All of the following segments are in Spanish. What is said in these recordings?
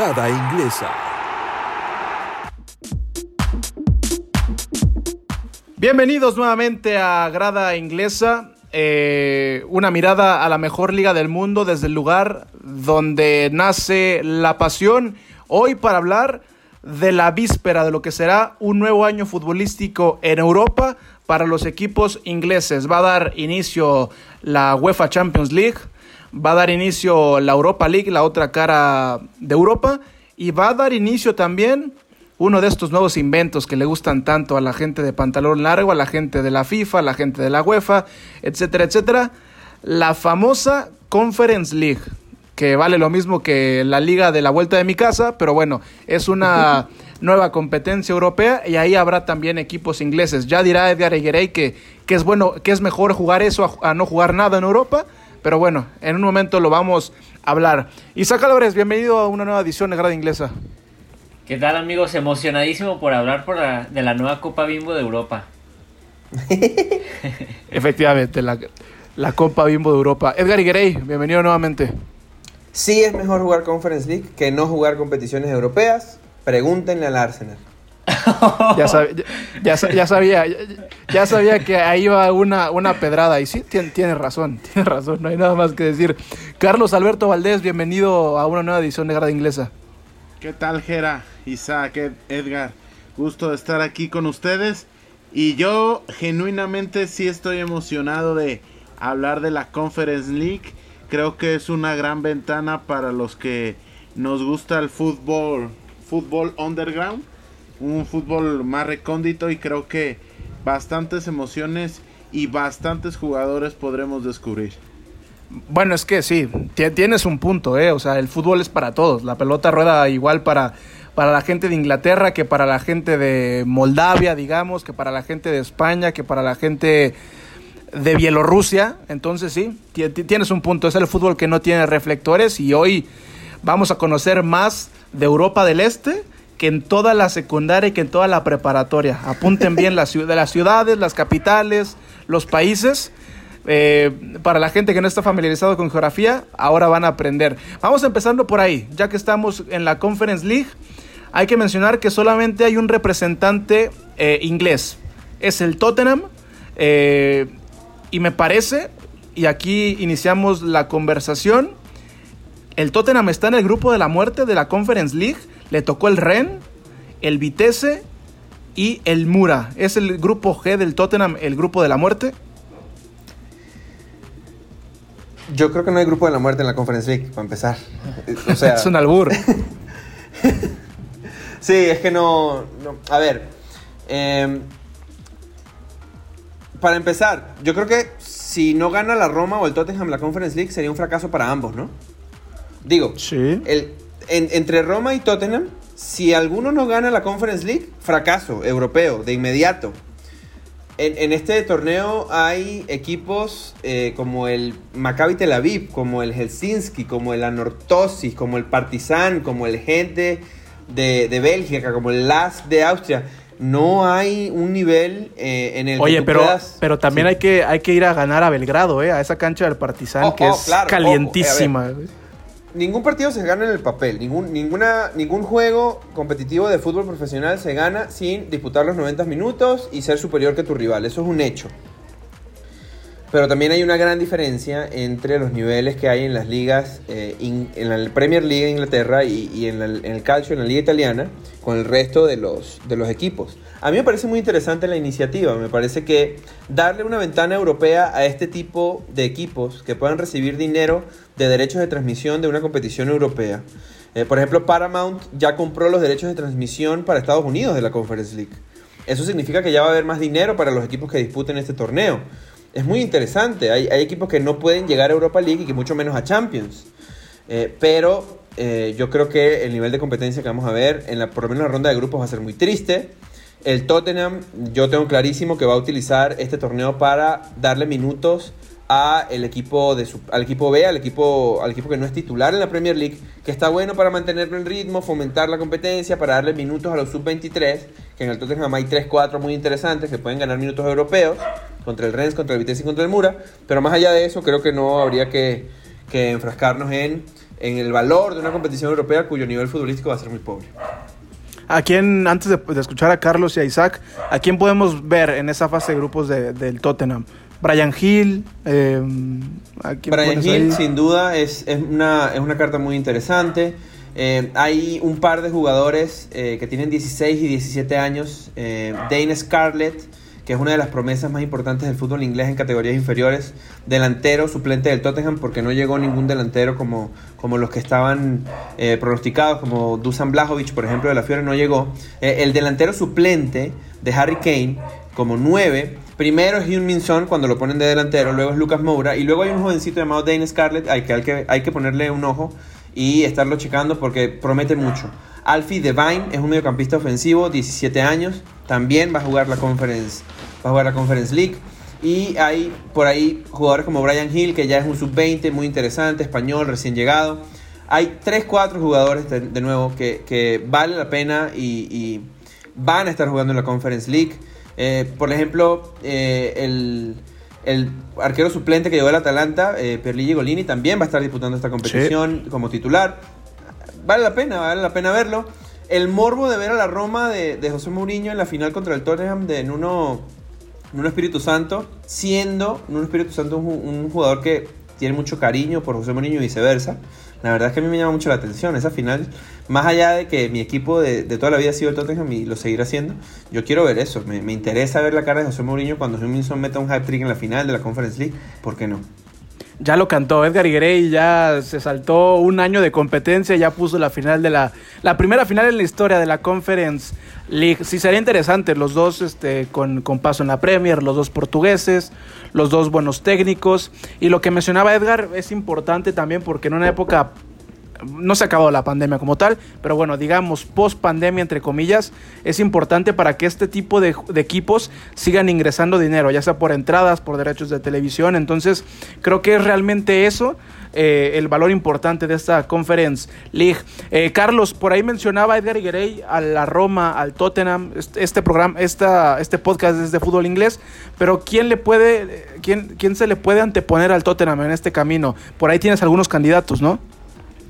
Grada Inglesa. Bienvenidos nuevamente a Grada Inglesa. Eh, una mirada a la mejor liga del mundo desde el lugar donde nace la pasión. Hoy para hablar de la víspera de lo que será un nuevo año futbolístico en Europa para los equipos ingleses. Va a dar inicio la UEFA Champions League, va a dar inicio la Europa League, la otra cara de Europa, y va a dar inicio también uno de estos nuevos inventos que le gustan tanto a la gente de pantalón largo, a la gente de la FIFA, a la gente de la UEFA, etcétera, etcétera, la famosa Conference League, que vale lo mismo que la liga de la vuelta de mi casa, pero bueno, es una nueva competencia europea y ahí habrá también equipos ingleses. Ya dirá Edgar Eguerey que, que es bueno, que es mejor jugar eso a, a no jugar nada en Europa, pero bueno, en un momento lo vamos a hablar. Isaac Álvarez, bienvenido a una nueva edición de Grada Inglesa. ¿Qué tal amigos? Emocionadísimo por hablar por la- de la nueva Copa Bimbo de Europa. Efectivamente, la, la Copa Bimbo de Europa. Edgar Iguerey, bienvenido nuevamente. Sí es mejor jugar Conference League que no jugar competiciones europeas. Pregúntenle al Arsenal. Ya, sab- ya, ya sa- ya sabía, ya, sabía que ahí iba una, una pedrada. Y sí, tiene, tiene razón, tiene razón, no hay nada más que decir. Carlos Alberto Valdés, bienvenido a una nueva edición de Grada Inglesa. ¿Qué tal, Jera, Isaac, Ed- Edgar? Gusto de estar aquí con ustedes. Y yo genuinamente sí estoy emocionado de hablar de la Conference League. Creo que es una gran ventana para los que nos gusta el fútbol, fútbol underground, un fútbol más recóndito y creo que bastantes emociones y bastantes jugadores podremos descubrir. Bueno, es que sí, ti- tienes un punto, ¿eh? O sea, el fútbol es para todos. La pelota rueda igual para, para la gente de Inglaterra que para la gente de Moldavia, digamos, que para la gente de España, que para la gente de Bielorrusia. Entonces, sí, ti- ti- tienes un punto. Es el fútbol que no tiene reflectores y hoy vamos a conocer más de Europa del Este que en toda la secundaria y que en toda la preparatoria. Apunten bien las, las ciudades, las capitales, los países. Eh, para la gente que no está familiarizado con geografía, ahora van a aprender. Vamos empezando por ahí, ya que estamos en la Conference League. Hay que mencionar que solamente hay un representante eh, inglés. Es el Tottenham. eh, y me parece, y aquí iniciamos la conversación, el Tottenham está en el grupo de la muerte de la Conference League. Le tocó el Ren, el Vitesse y el Mura. Es el grupo G del Tottenham, el grupo de la muerte. Yo creo que no hay grupo de la muerte en la Conference League, para empezar. O sea, es un albur. sí, es que no. no- A ver. em, para empezar, yo creo que si no gana la Roma o el Tottenham la Conference League sería un fracaso para ambos, ¿no? Digo, Sí. el, en- entre Roma y Tottenham, si alguno no gana la Conference League, fracaso europeo, de inmediato. En, en este torneo hay equipos eh, como el Maccabi Tel Aviv, como el Helsinki, como el Anorthosis, como el Partizan, como el Gente de, de Bélgica, como el LAS de Austria. No hay un nivel eh, en el que Oye, tú pero, puedas- pero también Sí. hay, que, hay que ir a ganar a Belgrado, ¿eh? a esa cancha del Partizan, Oh, que oh, es claro, ojo, calientísima. Ningún partido se gana en el papel. Ningún, ninguna, ningún juego competitivo de fútbol profesional se gana sin disputar los 90 minutos y ser superior que tu rival. Eso es un hecho. Pero también hay una gran diferencia entre los niveles que hay en las ligas, eh, en la Premier League de Inglaterra y, y en, la- en el calcio, en la liga italiana, con el resto de los, de los equipos. A mí me parece muy interesante la iniciativa. Me parece que darle una ventana europea a este tipo de equipos que puedan recibir dinero de derechos de transmisión de una competición europea. Eh, por ejemplo, Paramount ya compró los derechos de transmisión para Estados Unidos de la Conference League. Eso significa que ya va a haber más dinero para los equipos que disputen este torneo. Es muy interesante. Hay, equipos que no pueden llegar a Europa League y que mucho menos a Champions. Eh, pero eh, yo creo que el nivel de competencia que vamos a ver, en la, por lo menos en la ronda de grupos, va a ser muy triste. El Tottenham, yo tengo clarísimo que va a utilizar este torneo para darle minutos a el equipo de su- al equipo B, al equipo, al equipo que no es titular en la Premier League, que está bueno para mantenerlo en ritmo, fomentar la competencia, para darle minutos a los sub-23, que en el Tottenham hay 3-4 muy interesantes que pueden ganar minutos europeos, contra el Rennes, contra el Vitesse y contra el Mura, pero más allá de eso creo que no habría que, que enfrascarnos en, en el valor de una competición europea cuyo nivel futbolístico va a ser muy pobre. ¿A quién, antes de, de escuchar a Carlos y a Isaac, a quién podemos ver en esa fase de grupos de- del Tottenham? Brian Hill. eh, ¿a quién Brian Hill, sin duda, es, es, una, es una carta muy interesante. Eh, hay un par de jugadores eh, que tienen 16 y 17 años. Dane Scarlett, que es una de las promesas más importantes del fútbol inglés en categorías inferiores. Delantero suplente del Tottenham, porque no llegó ningún delantero como, como los que estaban pronosticados, como Dusan Blajovic, por ejemplo, de la Fiore, no llegó. El delantero suplente de Harry Kane, como 9. Primero es Hyun Min Son cuando lo ponen de delantero, luego es Lucas Moura y luego hay un jovencito llamado Dane Scarlett al que hay que, hay que ponerle un ojo y estarlo checando porque promete mucho. Alfie Devine es un mediocampista ofensivo, 17 años, también va a jugar la Conference, va a jugar la Conference League. Y hay por ahí jugadores como Brian Hill, que ya es un sub-20 muy interesante, español, recién llegado. Hay 3-4 jugadores de, nuevo que, que vale la pena y van a estar jugando en la Conference League. Eh, por ejemplo, eh, el, el arquero suplente que llegó al Atalanta, eh, Pierluigi Golini, también va a estar disputando esta competición como titular. Vale la pena, vale la pena verlo. El morbo de ver a la Roma de, de José Mourinho en la final contra el Tottenham de Nuno, Nuno Espíritu Santo, siendo Nuno Espíritu Santo un, un jugador que tiene mucho cariño por José Mourinho y viceversa. La verdad es que a mí me llama mucho la atención esa final. Más allá de que mi equipo de, de toda la vida ha sido el Tottenham y lo seguirá siendo, yo quiero ver eso. Me, me interesa ver la cara de José Mourinho cuando Huminson meta un hat-trick en la final de la Conference League. ¿Por qué no? Ya lo cantó Edgar Iguerey, ya se saltó un año de competencia, ya puso la final de la la primera final en la historia de la Conference League. Sí sería interesante, los dos este, con, con paso en la Premier, los dos portugueses, los dos buenos técnicos. Y lo que mencionaba Edgar es importante también porque en una época no se ha acabado la pandemia como tal, pero bueno, digamos, post pandemia, entre comillas, es importante para que este tipo de, equipos sigan ingresando dinero, ya sea por entradas, por derechos de televisión. Entonces, creo que es realmente eso. eh, el valor importante de esta Conference League. Eh, Carlos, por ahí mencionaba Edgar Higuerey a la Roma, al Tottenham. Este, este programa, esta, este podcast es de fútbol inglés, pero ¿quién le puede, quién, quién se le puede anteponer al Tottenham en este camino? Por ahí tienes algunos candidatos, ¿no?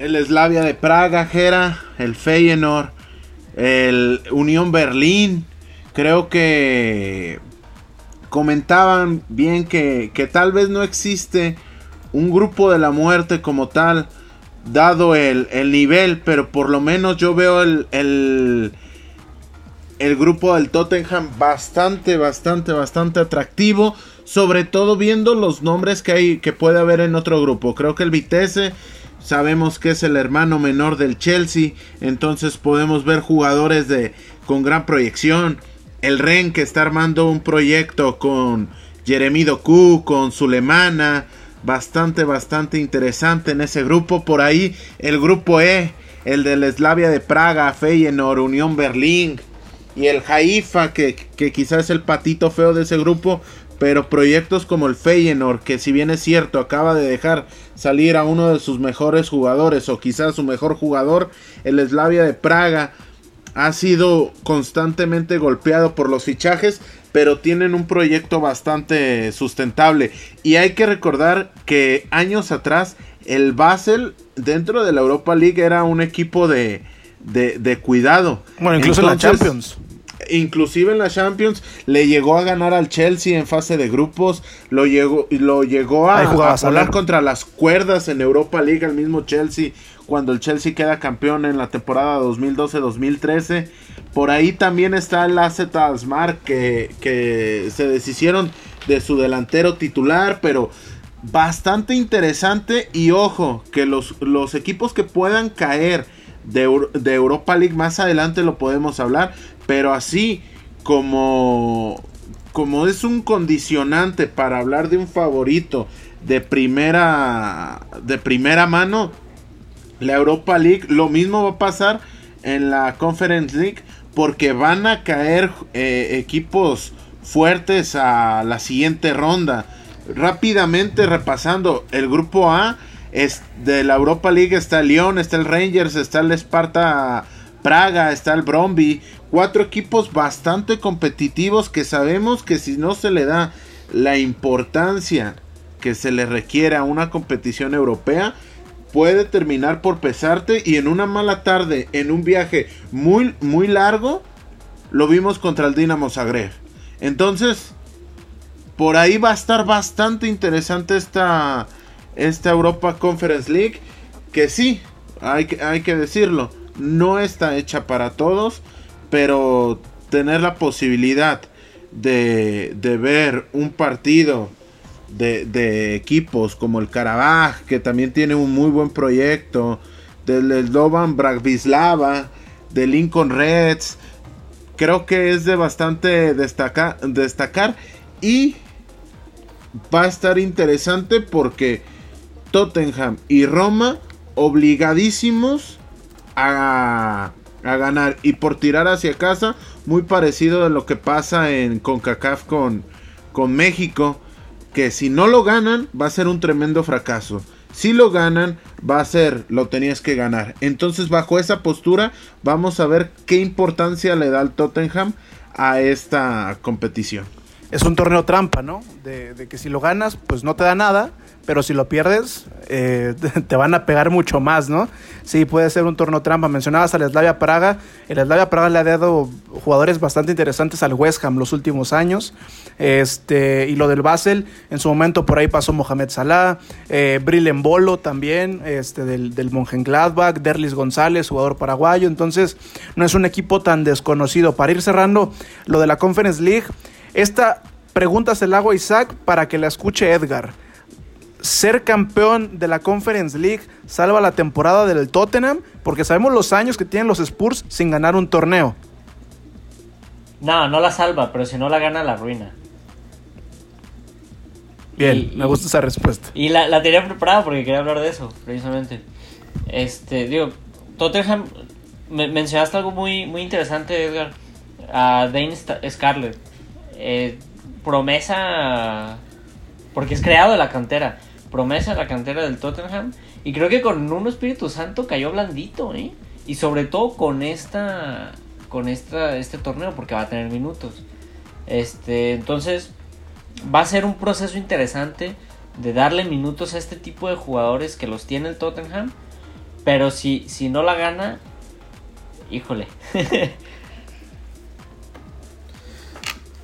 El Slavia de Praga, Gera, el Feyenoord, el Unión Berlín. Creo que comentaban bien que, que tal vez no existe un grupo de la muerte como tal, dado el, el nivel, pero por lo menos yo veo el, el, el grupo del Tottenham bastante, bastante, bastante atractivo. Sobre todo viendo los nombres que hay que puede haber en otro grupo. Creo que el Vitesse sabemos que es el hermano menor del Chelsea. Entonces podemos ver jugadores de con gran proyección. El Ren que está armando un proyecto con Jeremy Doku, con Sulemana. Bastante, bastante interesante en ese grupo. Por ahí el grupo E, el del Slavia de Praga, Feyenoord, Unión Berlín y el Haifa, que, que quizás es el patito feo de ese grupo, pero proyectos como el Feyenoord, que si bien es cierto, acaba de dejar salir a uno de sus mejores jugadores, o quizás su mejor jugador, el Slavia de Praga, ha sido constantemente golpeado por los fichajes, pero tienen un proyecto bastante sustentable. Y hay que recordar que años atrás, el Basel dentro de la Europa League era un equipo de, de, de cuidado. Bueno, incluso en la Entonces, Champions. Inclusive en la Champions le llegó a ganar al Chelsea en fase de grupos, lo llegó, lo llegó a, a volar contra las cuerdas en Europa League al mismo Chelsea cuando el Chelsea queda campeón en la temporada 2012-2013. Por ahí también está el AZ Alkmaar que, que se deshicieron de su delantero titular, pero bastante interesante y ojo, que los, los equipos que puedan caer de, de Europa League más adelante lo podemos hablar, pero así como como es un condicionante para hablar de un favorito de primera de primera mano la Europa League lo mismo va a pasar en la Conference League porque van a caer eh, equipos fuertes a la siguiente ronda. Rápidamente repasando el grupo A es de la Europa League está el Lyon, está el Rangers, está el Sparta Praga, está el Bromby, cuatro equipos bastante competitivos que sabemos que si no se le da la importancia que se le requiere a una competición europea puede terminar por pesarte y en una mala tarde, en un viaje muy, muy largo, lo vimos contra el Dinamo Zagreb. Entonces, por ahí va a estar bastante interesante esta, esta Europa Conference League, que sí, hay hay que decirlo, no está hecha para todos, pero tener la posibilidad de, de ver un partido de, equipos como el Karabaj, que también tiene un muy buen proyecto, del Slovan Bratislava, de Lincoln Reds, creo que es de bastante destacar y va a estar interesante porque Tottenham y Roma obligadísimos a, a, ganar y por tirar hacia casa muy parecido a lo que pasa en CONCACAF con, con México que si no lo ganan va a ser un tremendo fracaso. Si lo ganan, va a ser, lo tenías que ganar. Entonces, bajo esa postura, vamos a ver qué importancia le da el Tottenham a esta competición. Es un torneo trampa, ¿no? De, de que si lo ganas, pues no te da nada pero si lo pierdes, eh, te van a pegar mucho más, ¿no? Sí, puede ser un torneo trampa. Mencionabas al Slavia Praga. El Slavia Praga le ha dado jugadores bastante interesantes al West Ham los últimos años. Este, y lo del Basel, en su momento por ahí pasó Mohamed Salah, eh, Bolo también, este, del, del Mönchengladbach, Derlis González, jugador paraguayo. Entonces, no es un equipo tan desconocido. Para ir cerrando lo de la Conference League, esta pregunta se la hago a Isaac para que la escuche Edgar ser campeón de la Conference League salva la temporada del Tottenham? Porque sabemos los años que tienen los Spurs sin ganar un torneo. No, no la salva, pero si no la gana, la ruina. Bien, me gusta esa respuesta. Y la, tenía preparada porque quería hablar de eso, precisamente. Este, digo, Tottenham, mencionaste algo muy, muy interesante, Edgar. A Dane Scarlett. Eh, promesa, porque es creado de la cantera promesa la cantera del Tottenham. Y creo que con un Espíritu Santo cayó blandito, ¿eh? Y sobre todo con esta. Con esta, este torneo, porque va a tener minutos. Este. Entonces. Va a ser un proceso interesante. De darle minutos a este tipo de jugadores que los tiene el Tottenham. Pero si, si no la gana. Híjole.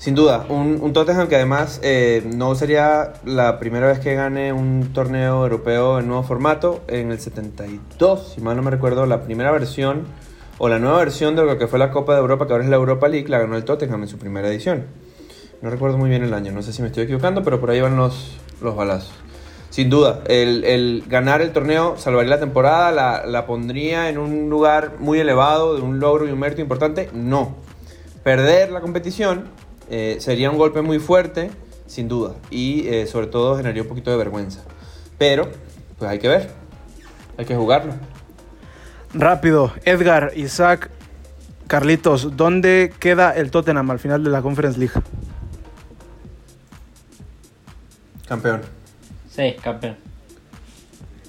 Sin duda, un, Tottenham que además eh, no sería la primera vez que gane un torneo europeo en nuevo formato. En el 72, si mal no me recuerdo, la primera versión o la nueva versión de lo que fue la Copa de Europa, que ahora es la Europa League, la ganó el Tottenham en su primera edición. No recuerdo muy bien el año, no sé si me estoy equivocando, pero por ahí van los, los balazos. Sin duda, el, ganar el torneo salvaría la temporada, la, la pondría en un lugar muy elevado, de un logro y un mérito importante. No. Perder la competición eh, sería un golpe muy fuerte, sin duda, y eh, sobre todo generaría un poquito de vergüenza. Pero, pues hay que ver, hay que jugarlo. Rápido, Edgar, Isaac, Carlitos, ¿dónde queda el Tottenham al final de la Conference League? Campeón. Sí, campeón.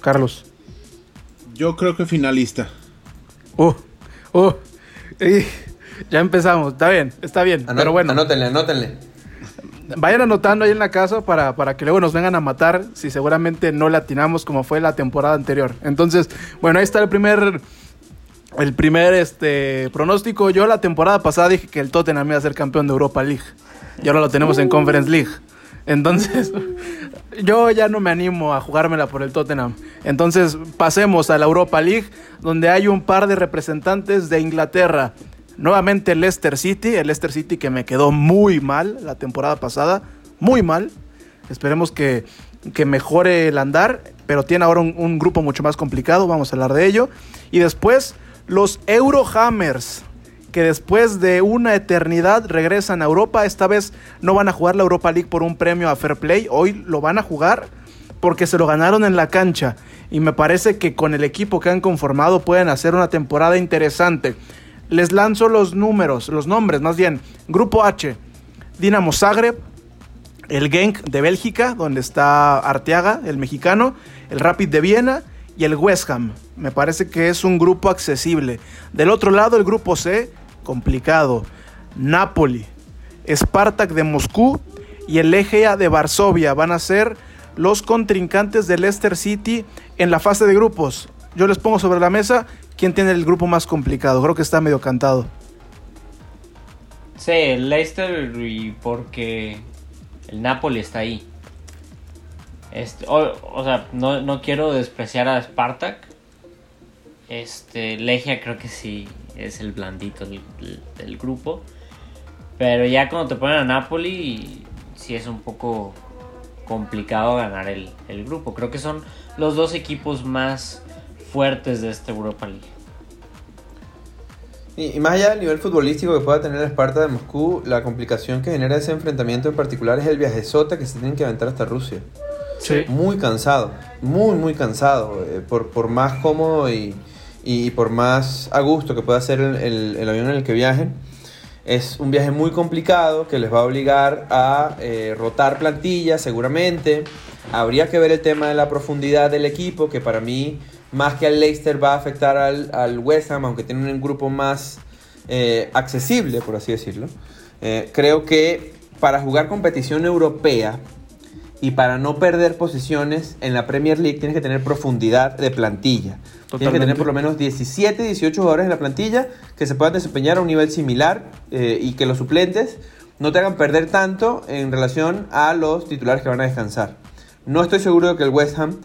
Carlos. Yo creo que finalista. Uh, uh. Ya empezamos, está bien, está bien. pero bueno. Anótenle, anótenle. Vayan anotando ahí en la casa para, para que luego nos vengan a matar si seguramente no latinamos como fue la temporada anterior. Entonces, bueno, ahí está el primer el primer este, pronóstico. Yo la temporada pasada dije que el Tottenham iba a ser campeón de Europa League. Y ahora lo tenemos en Conference League. Entonces, yo ya no me animo a jugármela por el Tottenham. Entonces, pasemos a la Europa League, donde hay un par de representantes de Inglaterra. Nuevamente el Leicester City, el Leicester City que me quedó muy mal la temporada pasada, muy mal. Esperemos que, mejore el andar, pero tiene ahora un, grupo mucho más complicado, vamos a hablar de ello. Y después los Eurohammers, que después de una eternidad regresan a Europa. Esta vez no van a jugar la Europa League por un premio a Fair Play, hoy lo van a jugar porque se lo ganaron en la cancha. Y me parece que con el equipo que han conformado pueden hacer una temporada interesante. Les lanzo los números, los nombres más bien. Grupo H, Dinamo Zagreb, el Genk de Bélgica, donde está Arteaga, el mexicano, el Rapid de Viena y el West Ham. Me parece que es un grupo accesible. Del otro lado, el grupo C, complicado. Napoli, Spartak de Moscú y el Egea de Varsovia van a ser los contrincantes de Leicester City en la fase de grupos. Yo les pongo sobre la mesa quién tiene el grupo más complicado. Creo que está medio cantado. Sí, el Leicester y porque el Napoli está ahí. Este, o, sea, no, quiero despreciar a Spartak. Este, Legia creo que sí es el blandito del, grupo. Pero ya cuando te ponen a Napoli, sí es un poco complicado ganar el, el grupo. Creo que son los dos equipos más fuertes de esta Europa League. Y, más allá del nivel futbolístico que pueda tener el Esparta de Moscú, la complicación que genera ese enfrentamiento en particular es el viaje sota que se tienen que aventar hasta Rusia. Sí. Muy cansado, muy, muy cansado. Eh, por, por, más cómodo y, y, por más a gusto que pueda ser el, el, avión en el que viajen, es un viaje muy complicado que les va a obligar a eh, rotar plantillas seguramente. Habría que ver el tema de la profundidad del equipo, que para mí más que al Leicester va a afectar al, al West Ham, aunque tiene un grupo más eh, accesible, por así decirlo. Eh, creo que para jugar competición europea y para no perder posiciones en la Premier League tienes que tener profundidad de plantilla. Tienes que tener por lo menos 17, 18 jugadores en la plantilla que se puedan desempeñar a un nivel similar eh, y que los suplentes no te hagan perder tanto en relación a los titulares que van a descansar. No estoy seguro de que el West Ham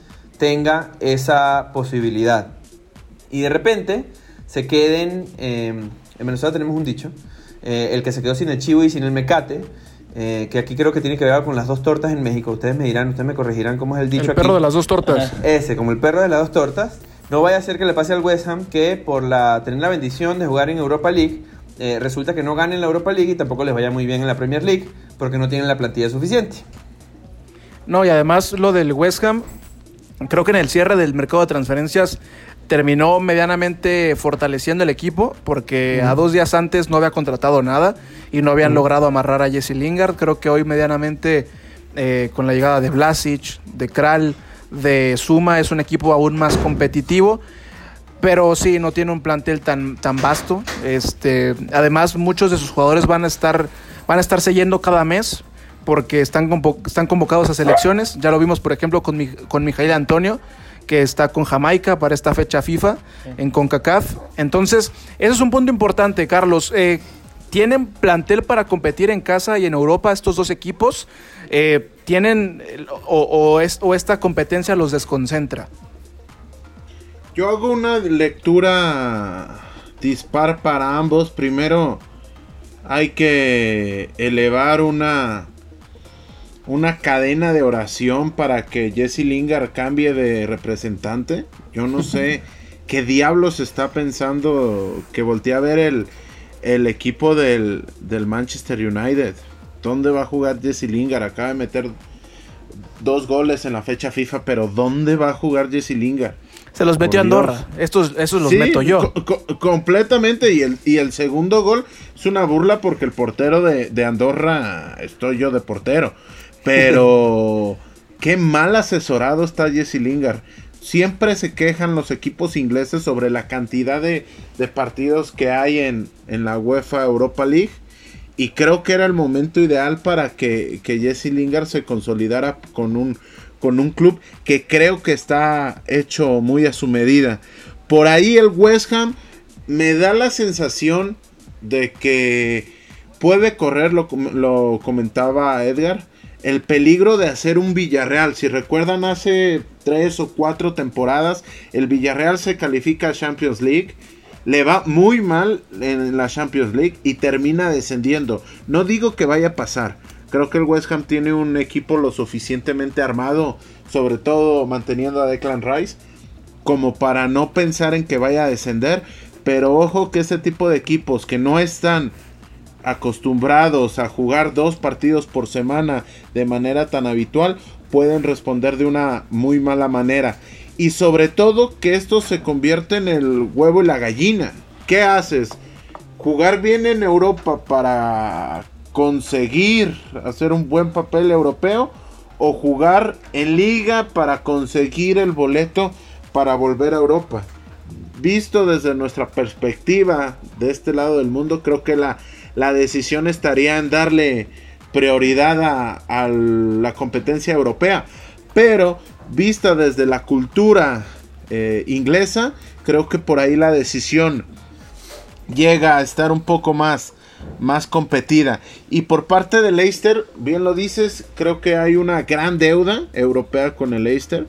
tenga esa posibilidad. Y de repente se queden, em, en Venezuela tenemos un dicho, eh, el que se quedó sin el chivo y sin el mecate, eh, que aquí creo que tiene que ver con las dos tortas en México. Ustedes me dirán, ustedes me corregirán cómo es el dicho. El perro de las dos tortas. Ese, como el perro de las dos tortas. No vaya a ser que le pase al West Ham que por la, tener la bendición de jugar en Europa League, eh, resulta que no ganen la Europa League y tampoco les vaya muy bien en la Premier League porque no tienen la plantilla suficiente. No, y además lo del West Ham Creo que en el cierre del mercado de transferencias terminó medianamente fortaleciendo el equipo porque a dos días antes no había contratado nada y no habían logrado amarrar a Jesse Lingard. Creo que hoy medianamente eh, con la llegada de Vlasic, de Kral, de Suma es un equipo aún más competitivo. Pero sí, no tiene un plantel tan, tan vasto. Este, además, muchos de sus jugadores van a estar, van a estarse yendo cada mes porque están, están convocados a selecciones. Ya lo vimos, por ejemplo, con, mi, con Mijail Antonio, que está con Jamaica para esta fecha FIFA en CONCACAF. Entonces, eso es un punto importante, Carlos. Eh, ¿Tienen plantel para competir en casa y en Europa estos dos equipos? Eh, ¿Tienen o, o esta competencia los desconcentra? Yo hago una lectura dispar para ambos. Primero, hay que elevar una una cadena de oración para que Jesse Lingard cambie de representante. Yo no sé qué diablos está pensando que voltea a ver el, el equipo del, del, Manchester United. ¿Dónde va a jugar Jesse Lingard? Acaba de meter dos goles en la fecha FIFA, pero ¿dónde va a jugar Jesse Lingard? Se los metió Andorra. Estos, esos los meto yo. completamente. Y el, y el segundo gol es una burla porque el portero de, de Andorra estoy yo de portero. Pero qué mal asesorado está Jesse Lingard. Siempre se quejan los equipos ingleses sobre la cantidad de, partidos que hay en, en, la UEFA Europa League. Y creo que era el momento ideal para que, que Jesse Lingard se consolidara con un, con un club que creo que está hecho muy a su medida. Por ahí el West Ham me da la sensación de que puede correr, lo, lo comentaba Edgar, el peligro de hacer un Villarreal. Si recuerdan, hace tres o cuatro temporadas, el Villarreal se califica a Champions League. Le va muy mal en la Champions League y termina descendiendo. No digo que vaya a pasar. Creo que el West Ham tiene un equipo lo suficientemente armado, sobre todo manteniendo a Declan Rice, como para no pensar en que vaya a descender. Pero ojo que ese tipo de equipos que no están acostumbrados a jugar dos partidos por semana de manera tan habitual pueden responder de una muy mala manera. Y sobre todo que esto se convierte en el huevo y la gallina. ¿Qué haces? ¿Jugar bien en Europa para conseguir hacer un buen papel europeo? ¿O jugar en liga para conseguir el boleto para volver a Europa? Visto desde nuestra perspectiva de este lado del mundo, creo que la la decisión estaría en darle prioridad a, la competencia europea. pero vista desde la cultura eh, inglesa, creo que por ahí la decisión llega a estar un poco más, más competida. Y por parte de Leicester, bien lo dices, creo que hay una gran deuda europea con el Leicester.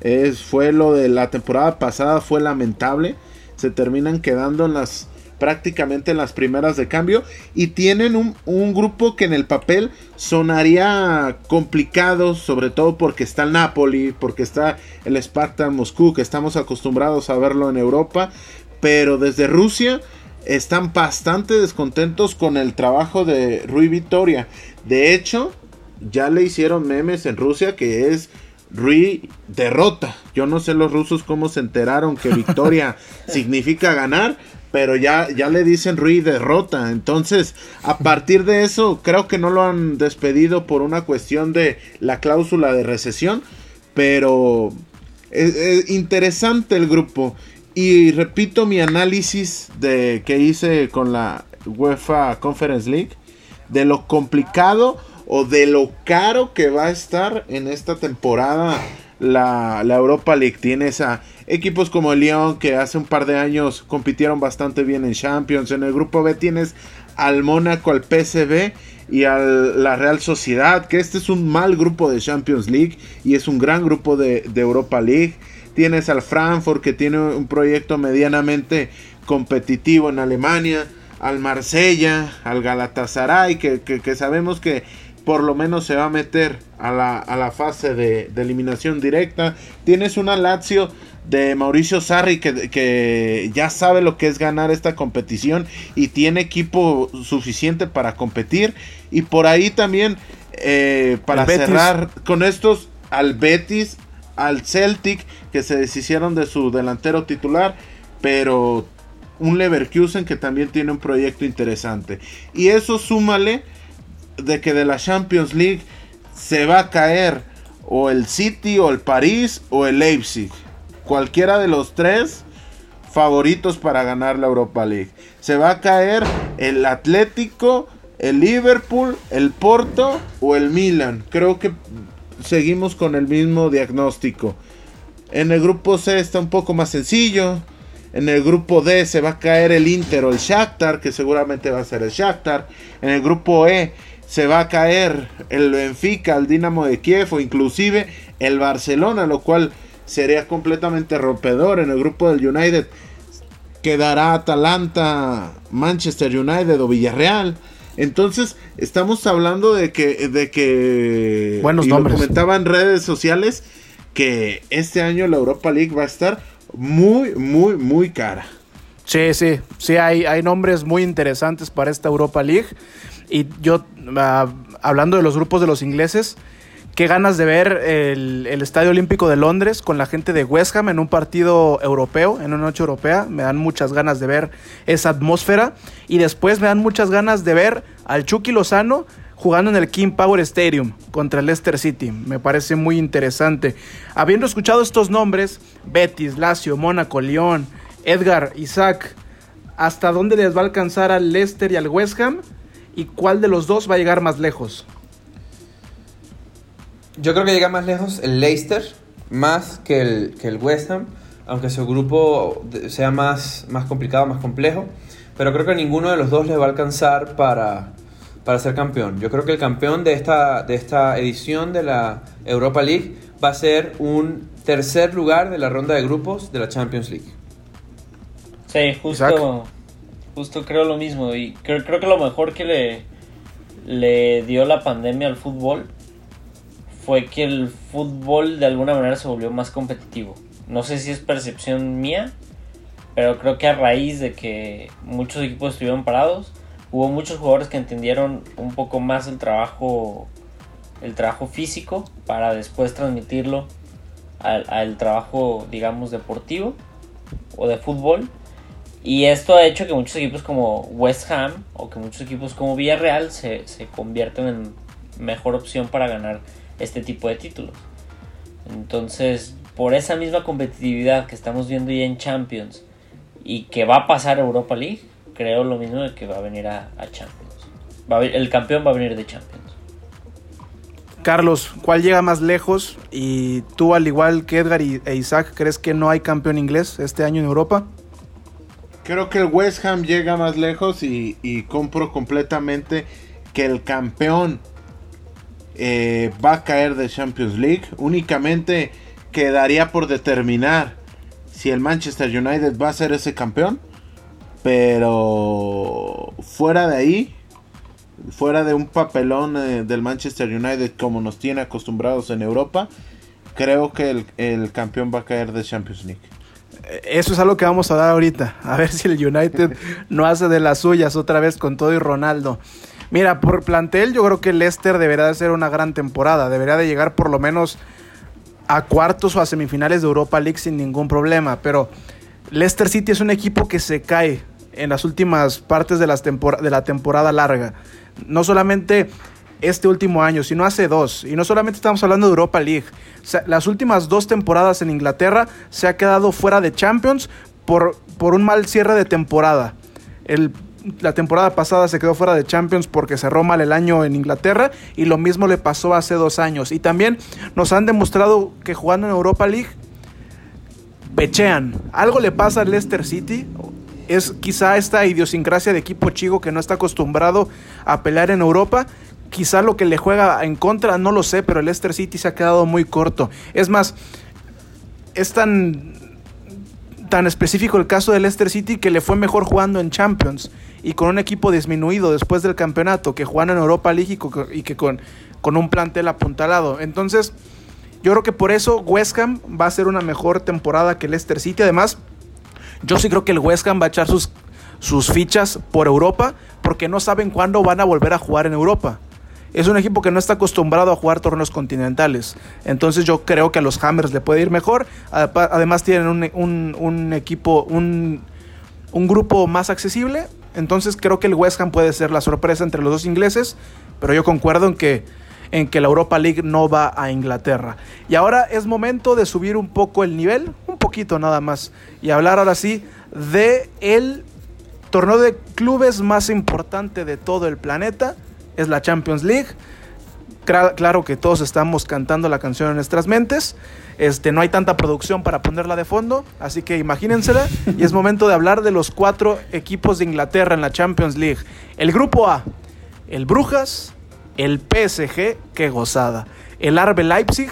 Es, fue lo de la temporada pasada, fue lamentable. Se terminan quedando en las prácticamente en las primeras de cambio y tienen un, un, grupo que en el papel sonaría complicado, sobre todo porque está el Napoli, porque está el Spartan Moscú, que estamos acostumbrados a verlo en Europa, pero desde Rusia están bastante descontentos con el trabajo de Rui Vitoria. De hecho, ya le hicieron memes en Rusia que es Rui derrota. Yo no sé los rusos cómo se enteraron que victoria significa ganar, pero ya, ya le dicen Rui derrota. Entonces, a partir de eso, creo que no lo han despedido por una cuestión de la cláusula de recesión, pero es, interesante el grupo. Y repito mi análisis de que hice con la UEFA Conference League de lo complicado o de lo caro que va a estar en esta temporada la, la Europa League. Tienes a equipos como el Lyon que hace un par de años compitieron bastante bien en Champions. En el grupo B tienes al Mónaco, al PSV y a la Real Sociedad, que este es un mal grupo de Champions League y es un gran grupo de, Europa League. Tienes al Frankfurt que tiene un proyecto medianamente competitivo en Alemania, al Marsella, al Galatasaray, que, que sabemos que por lo menos se va a meter a la, fase de, eliminación directa. Tienes una Lazio de Mauricio Sarri que, que, ya sabe lo que es ganar esta competición y tiene equipo suficiente para competir. Y por ahí también, eh, para cerrar con estos, al Betis, al Celtic, que se deshicieron de su delantero titular, pero un Leverkusen que también tiene un proyecto interesante. Y eso súmale de que de la Champions League se va a caer o el City o el París o el Leipzig. Cualquiera de los tres favoritos para ganar la Europa League. Se va a caer el Atlético, el Liverpool, el Porto o el Milan. Creo que seguimos con el mismo diagnóstico. En el grupo C está un poco más sencillo. En el grupo D se va a caer el Inter o el Shakhtar, que seguramente va a ser el Shakhtar. En el grupo E se va a caer el Benfica, el Dinamo de Kiev o inclusive el Barcelona, lo cual sería completamente rompedor. En el grupo del United quedará Atalanta, Manchester United o Villarreal. Entonces, estamos hablando de que, de que Buenos nombres. comentaba en redes sociales que este año la Europa League va a estar muy, muy, muy cara. Sí, sí, sí, hay, hay nombres muy interesantes para esta Europa League. Y yo, ah, hablando de los grupos de los ingleses, qué ganas de ver el, Estadio Olímpico de Londres con la gente de West Ham en un partido europeo, en una noche europea. Me dan muchas ganas de ver esa atmósfera. Y después me dan muchas ganas de ver al Chucky Lozano jugando en el King Power Stadium contra el Leicester City. Me parece muy interesante. Habiendo escuchado estos nombres, Betis, Lazio, Mónaco, León, Edgar, Isaac, ¿hasta dónde les va a alcanzar al Leicester y al West Ham? y cuál de los dos va a llegar más lejos? Yo creo que llega más lejos el Leicester, más que el, que el West Ham, aunque su grupo sea más, más complicado, más complejo. Pero creo que ninguno de los dos le va a alcanzar para, para ser campeón. Yo creo que el campeón de esta, de esta edición de la Europa League va a ser un tercer lugar de la ronda de grupos de la Champions League. Sí, justo justo creo lo mismo. Y creo, creo que lo mejor que le, le dio la pandemia al fútbol fue que el fútbol de alguna manera se volvió más competitivo. No sé si es percepción mía, pero creo que a raíz de que muchos equipos estuvieron parados, hubo muchos jugadores que entendieron un poco más el trabajo, el trabajo físico para después transmitirlo al, trabajo, digamos, deportivo o de fútbol y esto ha hecho que muchos equipos como West Ham o que muchos equipos como Villarreal se, se conviertan en mejor opción para ganar este tipo de títulos. Entonces, por esa misma competitividad que estamos viendo ya en Champions y que va a pasar a Europa League, creo lo mismo de que va a venir a, Champions. Va el campeón va a venir de Champions. Carlos, ¿cuál llega más lejos? Y tú, al igual que Edgar y, e Isaac, ¿crees que no hay campeón inglés este año en Europa? Creo que el West Ham llega más lejos y, compro completamente que el campeón eh, va a caer de Champions League. Únicamente quedaría por determinar si el Manchester United va a ser ese campeón. Pero fuera de ahí, fuera de un papelón eh, del Manchester United como nos tiene acostumbrados en Europa, creo que el, campeón va a caer de Champions League. Eso es algo que vamos a dar ahorita. A ver si el United no hace de las suyas otra vez con todo y Ronaldo. Mira, por plantel yo creo que Leicester deberá de ser una gran temporada. Debería de llegar por lo menos a cuartos o a semifinales de Europa League sin ningún problema. Pero Leicester City es un equipo que se cae en las últimas partes de, las de la temporada larga. No solamente este último año, sino hace dos. Y no solamente estamos hablando de Europa League. las últimas dos temporadas en Inglaterra se ha quedado fuera de Champions por, por un mal cierre de temporada. la temporada pasada se quedó fuera de Champions porque cerró mal el año en Inglaterra y lo mismo le pasó hace dos años. Y también nos han demostrado que jugando en Europa League pechean. Algo le pasa al Leicester City es quizá esta idiosincrasia de equipo chico que no está acostumbrado a pelear en Europa. Quizá lo que le juega en contra, no lo sé, pero el Leicester City se ha quedado muy corto. Es más, es tan, tan específico el caso del Leicester City que le fue mejor jugando en Champions y con un equipo disminuido después del campeonato que jugando en Europa League y que con, con un plantel apuntalado. Entonces, yo creo que por eso West Ham va a ser una mejor temporada que Leicester City. Además, yo sí creo que el West Ham va a echar sus, sus fichas por Europa porque no saben cuándo van a volver a jugar en Europa. Es un equipo que no está acostumbrado a jugar torneos continentales. Entonces yo creo que a los Hammers le puede ir mejor. Además tienen un, equipo, un, un, grupo más accesible. Entonces creo que el West Ham puede ser la sorpresa entre los dos ingleses. Pero yo concuerdo en que, en que la Europa League no va a Inglaterra. Y ahora es momento de subir un poco el nivel poquito nada más y hablar ahora sí de el torneo de clubes más importante de todo el planeta, es la Champions League. Claro que todos estamos cantando la canción en nuestras mentes. Este, no hay tanta producción para ponerla de fondo, así que imagínensela. Y es momento de hablar de los cuatro equipos de Inglaterra en la Champions League. El grupo A, el Brujas, el PSG, qué gozada. El Arbe Leipzig,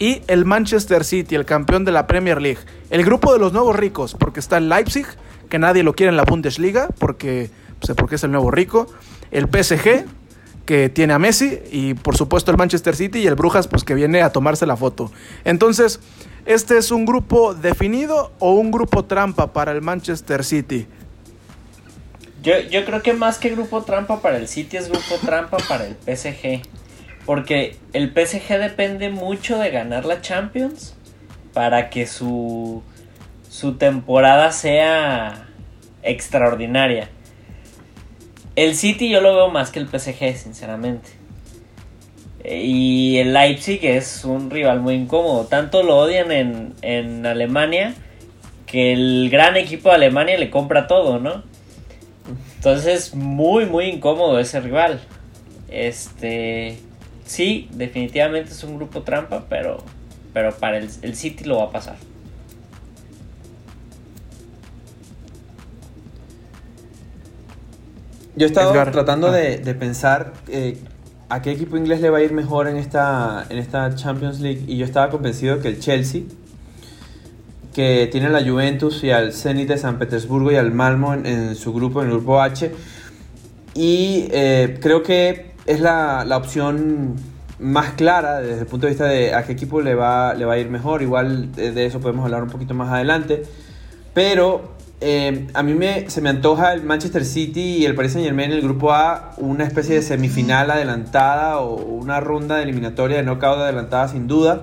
y el Manchester City, el campeón de la Premier League. El grupo de los nuevos ricos, porque está el Leipzig, que nadie lo quiere en la Bundesliga, porque, pues, porque es el nuevo rico. El PSG, que tiene a Messi, y por supuesto el Manchester City y el Brujas, pues que viene a tomarse la foto. Entonces, ¿este es un grupo definido o un grupo trampa para el Manchester City? Yo, yo creo que más que grupo trampa para el City es grupo trampa para el PSG. Porque el PSG depende mucho de ganar la Champions para que su, su temporada sea extraordinaria. El City yo lo veo más que el PSG, sinceramente. Y el Leipzig es un rival muy incómodo. Tanto lo odian en, en Alemania que el gran equipo de Alemania le compra todo, ¿no? Entonces, muy, muy incómodo ese rival. Este sí, definitivamente es un grupo trampa, pero, pero para el, City lo va a pasar. Yo he estado tratando ah. de, pensar eh, a qué equipo inglés le va a ir mejor en esta, en esta Champions League y yo estaba convencido que el Chelsea, que tiene a la Juventus y al Zenit de San Petersburgo y al Malmo en, su grupo, en el grupo H, y eh, creo que es la, la, opción más clara desde el punto de vista de a qué equipo le va, le va a ir mejor. Igual de eso podemos hablar un poquito más adelante. Pero eh, a mí me, se me antoja el Manchester City y el Paris Saint Germain en el grupo A una especie de semifinal adelantada o una ronda de eliminatoria de knockout adelantada sin duda.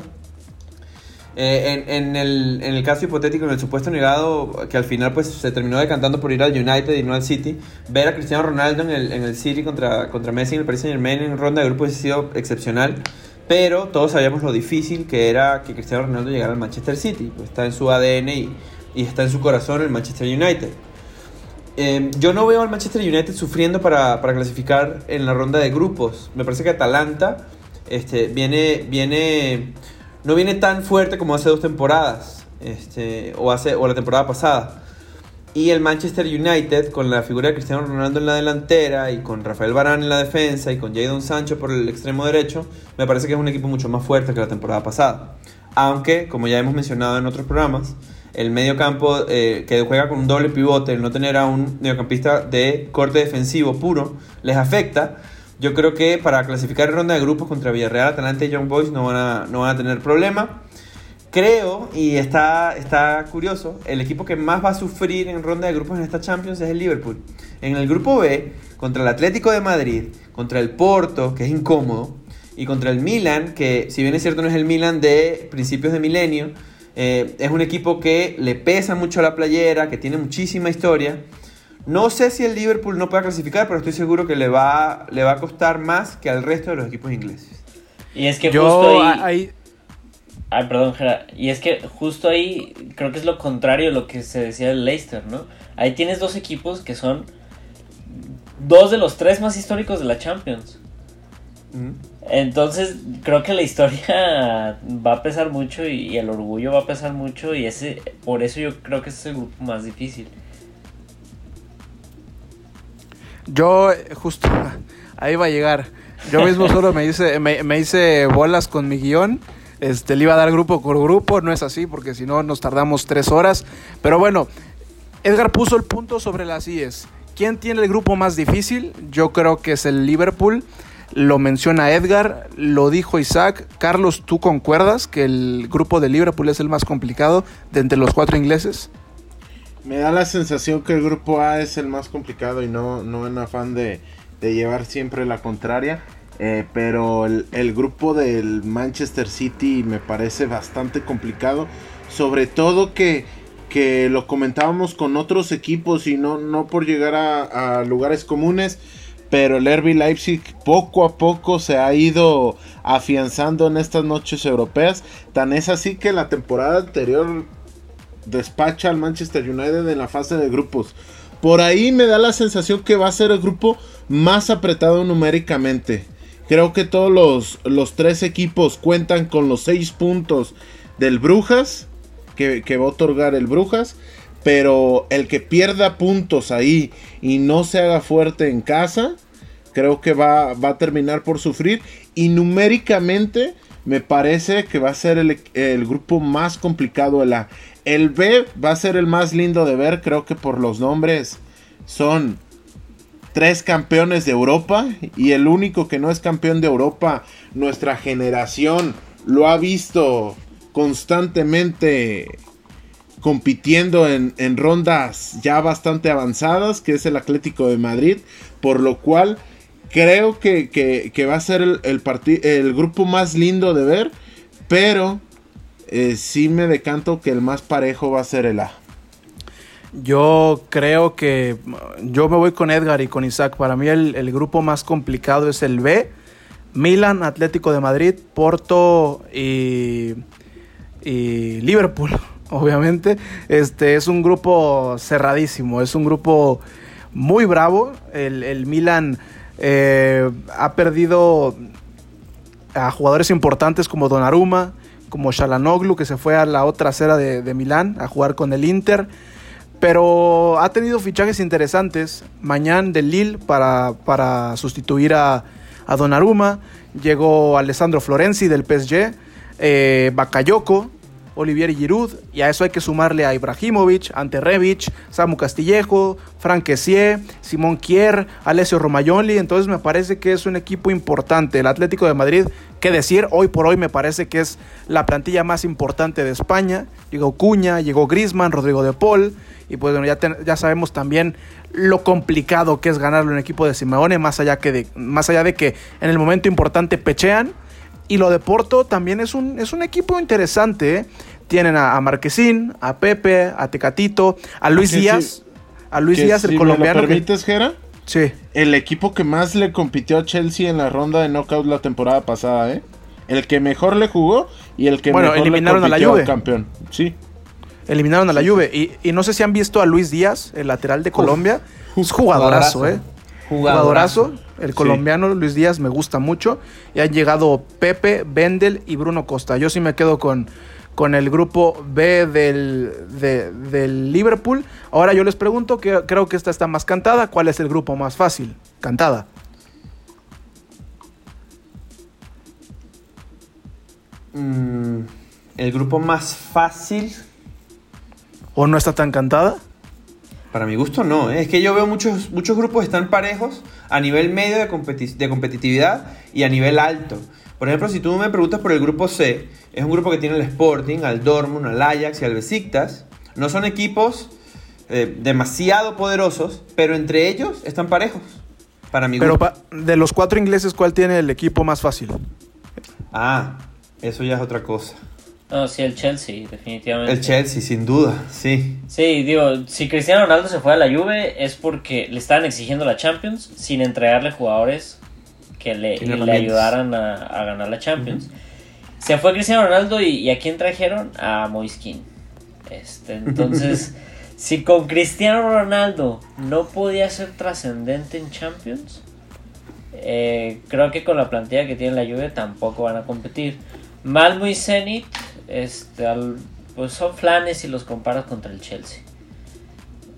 Eh, en, el, en, el, caso hipotético, en el supuesto negado, que al final pues se terminó decantando por ir al United y no al City, ver a Cristiano Ronaldo en el, en el City contra, contra Messi en el Paris Saint Germain en ronda de grupos ha sido excepcional. Pero todos sabíamos lo difícil que era que Cristiano Ronaldo llegara al Manchester City. Pues está en su ADN y, y está en su corazón el Manchester United. Eh, yo no veo al Manchester United sufriendo para, para clasificar en la ronda de grupos. Me parece que Atalanta este, viene, viene, no viene tan fuerte como hace dos temporadas, este, o, hace, o la temporada pasada. Y el Manchester United, con la figura de Cristiano Ronaldo en la delantera, y con Rafael Varane en la defensa, y con Jadon Sancho por el extremo derecho, me parece que es un equipo mucho más fuerte que la temporada pasada. Aunque, como ya hemos mencionado en otros programas, el medio campo eh, que juega con un doble pivote, el no tener a un mediocampista de corte defensivo puro, les afecta. Yo creo que para clasificar ronda de grupos contra Villarreal, Atalanta y Young Boys no van a, no van a tener problema. Creo, y está, está curioso, el equipo que más va a sufrir en ronda de grupos en esta Champions es el Liverpool. En el grupo B, contra el Atlético de Madrid, contra el Porto, que es incómodo, y contra el Milan, que si bien es cierto no es el Milan de principios de milenio, eh, es un equipo que le pesa mucho a la playera, que tiene muchísima historia. No sé si el Liverpool no pueda clasificar, pero estoy seguro que le va, le va a costar más que al resto de los equipos ingleses. Y es que justo ahí... Ay, perdón, Gera. Y es que justo ahí creo que es lo contrario a lo que se decía del Leicester, ¿no? Ahí tienes dos equipos que son dos de los tres más históricos de la Champions. Entonces, creo que la historia va a pesar mucho y, el orgullo va a pesar mucho y ese por eso yo creo que es el grupo más difícil. Yo justo ahí va a llegar. Yo mismo solo me hice me, hice bolas con mi guion. Este, le iba a dar grupo por grupo, no es así porque si no nos tardamos tres horas. Pero bueno, Edgar puso el punto sobre las IES. ¿Quién tiene el grupo más difícil? Yo creo que es el Liverpool. Lo menciona Edgar, lo dijo Isaac. Carlos, ¿tú concuerdas que el grupo de Liverpool es el más complicado de entre los cuatro ingleses? Me da la sensación que el grupo A es el más complicado y no, no en afán de, llevar siempre la contraria. Eh, pero el, grupo del Manchester City me parece bastante complicado. Sobre todo que, que lo comentábamos con otros equipos y no, no por llegar a lugares comunes pero el RB Leipzig poco a poco se ha ido afianzando en estas noches europeas. Tan es así que la temporada anterior despacha al Manchester United en la fase de grupos. Por ahí me da la sensación que va a ser el grupo más apretado numéricamente. Creo que todos los, los tres equipos cuentan con los seis puntos del Brujas, que, que va a otorgar el Brujas. Pero el que pierda puntos ahí y no se haga fuerte en casa, creo que va, a terminar por sufrir. Y numéricamente me parece que va a ser el, grupo más complicado de la... El B va a ser el más lindo de ver, creo que por los nombres son tres campeones de Europa y el único que no es campeón de Europa, nuestra generación lo ha visto constantemente compitiendo en, rondas ya bastante avanzadas, que es el Atlético de Madrid, por lo cual creo que, va a ser el, grupo más lindo de ver, pero eh, sí me decanto que el más parejo va a ser el A. Yo creo que yo me voy con Edgar y con Isaac. Para mí el, grupo más complicado es el B. Milan, Atlético de Madrid, Porto y Liverpool obviamente. Este es un grupo cerradísimo, es un grupo muy bravo. El, Milan eh, ha perdido a jugadores importantes como Donnarumma, como Shalanoglu, que se fue a la otra acera de, Milán a jugar con el Inter. Pero ha tenido fichajes interesantes. Mañana del Lille para, para sustituir a, a Donnarumma. Llegó Alessandro Florenzi del PSG. Eh, Bakayoko Olivier Giroud, y a eso hay que sumarle a Ibrahimovic, Ante Rebic, Samu Castillejo, Frank Kessier, Simón Kier, Alessio Romagnoli, entonces me parece que es un equipo importante. El Atlético de Madrid, qué decir, hoy por hoy me parece que es la plantilla más importante de España. Llegó Cuña, llegó Grisman, Rodrigo de Paul, y pues bueno, ya, ya sabemos también lo complicado que es ganarlo en equipo de Simeone, más allá, que de, más allá de que en el momento importante pechean y lo de Porto también es un, es un equipo interesante. ¿eh? Tienen a, Marquesín, a Pepe, a Tecatito, a Luis Díaz. a Luis Díaz, el colombiano. ¿Me permites, Jera? Sí. El equipo que más le compitió a Chelsea en la ronda de knockout la temporada pasada, ¿eh? El que mejor le jugó y el que bueno, mejor eliminaron a la Juve. campeón. Sí. Eliminaron a la Juve. Y, y, no sé si han visto a Luis Díaz, el lateral de Colombia. es jugadorazo, ¿eh? Jugadorazo. El colombiano Luis Díaz me gusta mucho. Y han llegado Pepe, Bendel y Bruno Costa. Yo sí me quedo con, con el grupo B del, del Liverpool. Ahora yo les pregunto, que creo que esta está más cantada. ¿Cuál es el grupo más fácil? Cantada. Mm, el grupo más fácil. ¿O no está tan cantada? Para mi gusto no, ¿eh? es que yo veo muchos, muchos grupos están parejos a nivel medio de, de competitividad y a nivel alto. Por ejemplo, si tú me preguntas por el grupo C, es un grupo que tiene el Sporting, al Dortmund, al Ajax y al Besiktas. No son equipos eh, demasiado poderosos, pero entre ellos están parejos. Para mi Pero de los cuatro ingleses, ¿cuál tiene el equipo más fácil? Ah, eso ya es otra cosa. No, sí, el Chelsea, definitivamente. El Chelsea, sin duda, sí. Sí, digo, si Cristiano Ronaldo se fue a la Juve es porque le estaban exigiendo la Champions sin entregarle jugadores que le, le ayudaran a, ganar la Champions. Se fue Cristiano Ronaldo y, ¿a quién trajeron? A Moiskin. Este, entonces, si con Cristiano Ronaldo no podía ser trascendente en Champions, eh, creo que con la plantilla que tiene la Juve tampoco van a competir. Malmo y Zenit este, pues son flanes si los comparas contra el Chelsea.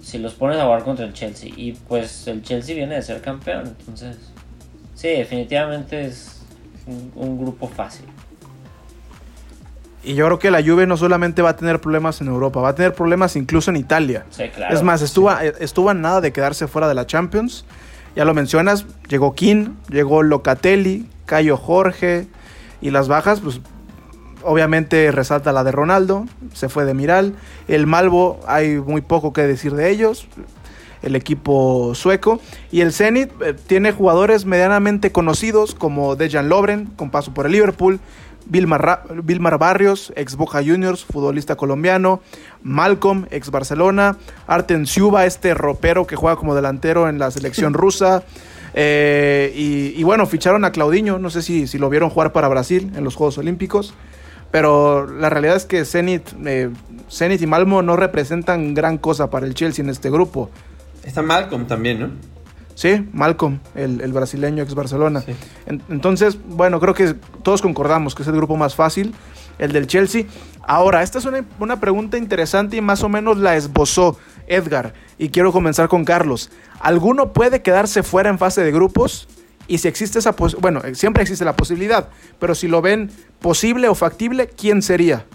Si los pones a jugar contra el Chelsea. Y pues el Chelsea viene de ser campeón. Entonces, sí, definitivamente es un, grupo fácil. Y yo creo que la Juve no solamente va a tener problemas en Europa, va a tener problemas incluso en Italia. es más, estuvo, estuvo a nada de quedarse fuera de la Champions. Ya lo mencionas, llegó King, llegó Locatelli, Cayo Jorge y las bajas, pues Obviamente resalta la de Ronaldo, se fue de Miral. El Malvo, hay muy poco que decir de ellos. El equipo sueco. Y el Zenit eh, tiene jugadores medianamente conocidos como Dejan Lobren, con paso por el Liverpool. Vilmar, Barrios, ex Boca Juniors, futbolista colombiano. Malcolm, ex Barcelona. Arten Siuba, este ropero que juega como delantero en la selección rusa. Eh, y, bueno, ficharon a Claudinho, no sé si, si, lo vieron jugar para Brasil en los Juegos Olímpicos. Pero la realidad es que Zenit, eh, Zenit y Malmo no representan gran cosa para el Chelsea en este grupo. Está Malcolm también, ¿no? Sí, Malcolm, el, brasileño ex Barcelona. entonces, bueno, creo que todos concordamos que es el grupo más fácil, el del Chelsea. Ahora, esta es una, una pregunta interesante y más o menos la esbozó Edgar. Y quiero comenzar con Carlos. ¿Alguno puede quedarse fuera en fase de grupos? Y si existe esa bueno, siempre existe la posibilidad, pero si lo ven posible o factible, ¿quién sería?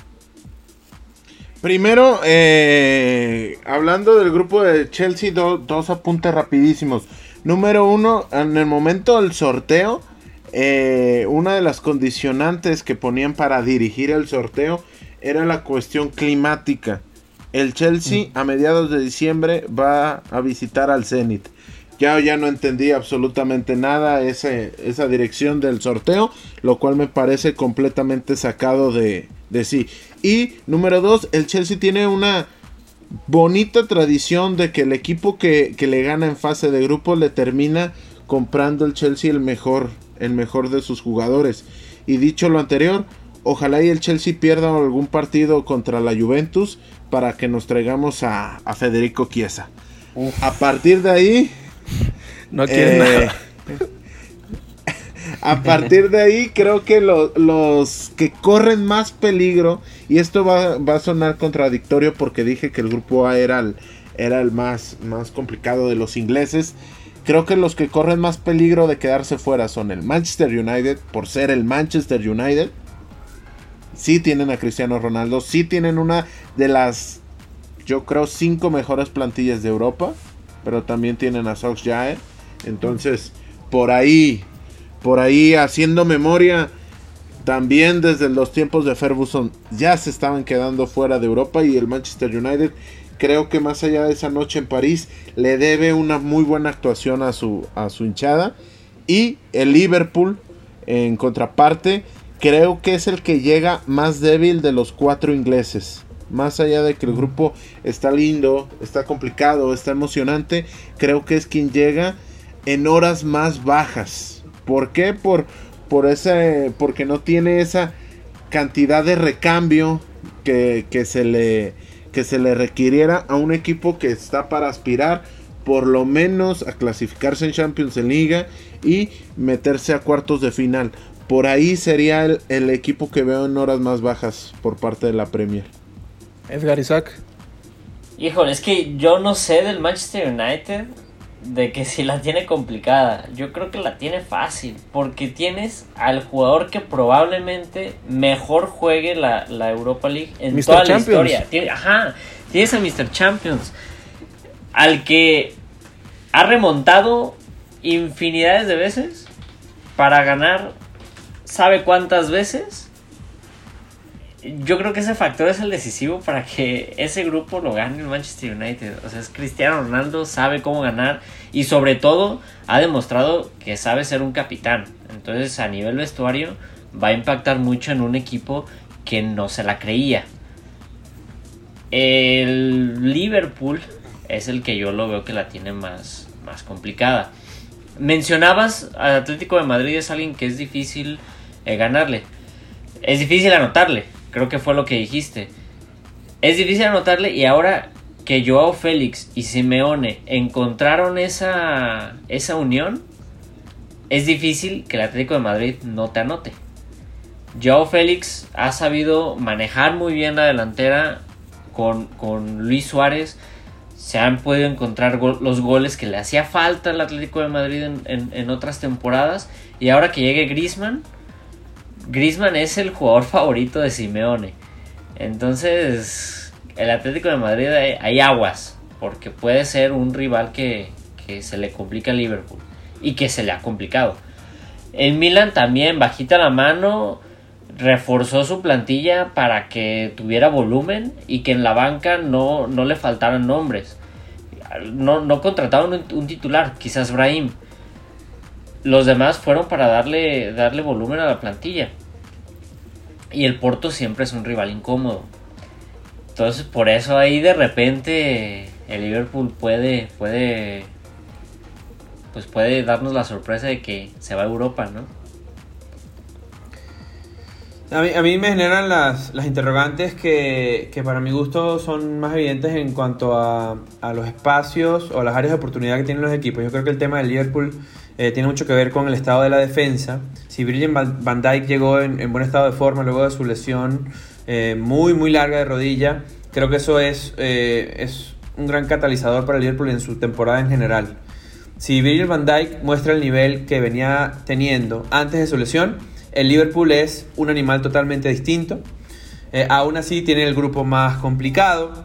Primero, eh, hablando del grupo de Chelsea, dos apuntes rapidísimos. Número uno, en el momento del sorteo, eh, una de las condicionantes que ponían para dirigir el sorteo era la cuestión climática. El Chelsea mm. a mediados de diciembre va a visitar al Zenit. Ya, ya no entendí absolutamente nada ese, esa dirección del sorteo, lo cual me parece completamente sacado de, de sí. Y número dos, el Chelsea tiene una bonita tradición de que el equipo que, que, le gana en fase de grupo le termina comprando el Chelsea el mejor, el mejor de sus jugadores. Y dicho lo anterior, ojalá y el Chelsea pierda algún partido contra la Juventus para que nos traigamos a, a Federico Chiesa. A partir de ahí, no quiere eh, A partir de ahí, creo que los que corren más peligro, y esto va, a sonar contradictorio porque dije que el grupo A era el, era el más, más complicado de los ingleses. Creo que los que corren más peligro de quedarse fuera son el Manchester United, por ser el Manchester United. Sí tienen a Cristiano Ronaldo, sí tienen una de las, yo creo, cinco mejores plantillas de Europa pero también tienen a Solskjaer. Entonces, por ahí, por ahí haciendo memoria, también desde los tiempos de Ferguson ya se estaban quedando fuera de Europa y el Manchester United creo que más allá de esa noche en París le debe una muy buena actuación a su, a su hinchada. Y el Liverpool en contraparte creo que es el que llega más débil de los cuatro ingleses. Más allá de que el grupo está lindo, está complicado, está emocionante, creo que es quien llega en horas más bajas. ¿Por qué? Por, por ese, porque no tiene esa cantidad de recambio que, se le, que se le requiriera a un equipo que está para aspirar por lo menos a clasificarse en Champions en Liga y meterse a cuartos de final. Por ahí sería el, el equipo que veo en horas más bajas por parte de la Premier. Edgar Isaac. Híjole, es que yo no sé del Manchester United de que si la tiene complicada. Yo creo que la tiene fácil. Porque tienes al jugador que probablemente mejor juegue la, la Europa League en toda la historia. Ajá, tienes a Mr. Champions. Al que ha remontado infinidades de veces para ganar. ¿Sabe cuántas veces? Yo creo que ese factor es el decisivo para que ese grupo lo gane el Manchester United. O sea, es Cristiano Ronaldo, sabe cómo ganar y sobre todo ha demostrado que sabe ser un capitán. Entonces a nivel vestuario va a impactar mucho en un equipo que no se la creía. El Liverpool es el que yo lo veo que la tiene más, más complicada. Mencionabas al Atlético de Madrid es alguien que es difícil eh, ganarle. Es difícil anotarle, creo que fue lo que dijiste. Es difícil anotarle y ahora que Joao Félix y Simeone encontraron esa, esa unión, es difícil que el Atlético de Madrid no te anote. Joao Félix ha sabido manejar muy bien la delantera con, con Luis Suárez. Se han podido encontrar los goles que le hacía falta al Atlético de Madrid en, en- en otras temporadas. Y ahora que llegue Griezmann, Griezmann es el jugador favorito de Simeone. Entonces, el Atlético de Madrid hay, hay aguas, porque puede ser un rival que, que se le complica a Liverpool y que se le ha complicado. El Milan también, bajita la mano, reforzó su plantilla para que tuviera volumen y que en la banca no, no le faltaran nombres. No, no contrataron un, un titular, quizás Brahim. Los demás fueron para darle, darle volumen a la plantilla. Y el Porto siempre es un rival incómodo. Entonces por eso ahí de repente el Liverpool puede, puede, pues puede darnos la sorpresa de que se va a Europa, ¿no? A mí, a mí me generan las, las interrogantes que, que para mi gusto son más evidentes en cuanto a, a los espacios o las áreas de oportunidad que tienen los equipos. Yo creo que el tema del Liverpool eh, tiene mucho que ver con el estado de la defensa. Si Virgil van Dijk llegó en, en buen estado de forma luego de su lesión eh, muy muy larga de rodilla, creo que eso es, eh, es un gran catalizador para el Liverpool en su temporada en general. Si Virgil van Dijk muestra el nivel que venía teniendo antes de su lesión, el Liverpool es un animal totalmente distinto. Aún así tiene el grupo más complicado.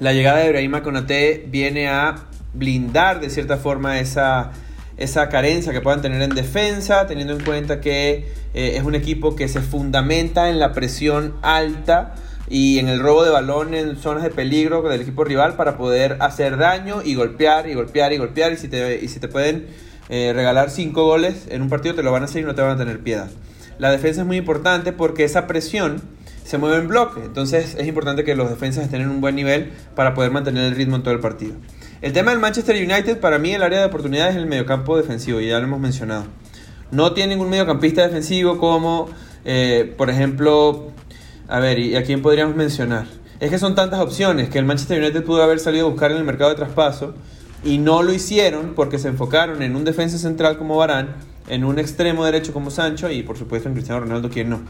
La llegada de Ibrahima Konaté viene a blindar de cierta forma esa, esa carencia que puedan tener en defensa, teniendo en cuenta que eh, es un equipo que se fundamenta en la presión alta y en el robo de balón en zonas de peligro del equipo rival para poder hacer daño y golpear y golpear y golpear. Y si te, y si te pueden eh, regalar 5 goles en un partido, te lo van a hacer y no te van a tener piedad. La defensa es muy importante porque esa presión se mueve en bloque. Entonces es importante que los defensas estén en un buen nivel para poder mantener el ritmo en todo el partido. El tema del Manchester United, para mí el área de oportunidades es el mediocampo defensivo, y ya lo hemos mencionado. No tiene ningún mediocampista defensivo como, eh, por ejemplo, a ver, ¿y a quién podríamos mencionar? Es que son tantas opciones que el Manchester United pudo haber salido a buscar en el mercado de traspaso y no lo hicieron porque se enfocaron en un defensa central como Barán, en un extremo derecho como Sancho y por supuesto en Cristiano Ronaldo, quien no.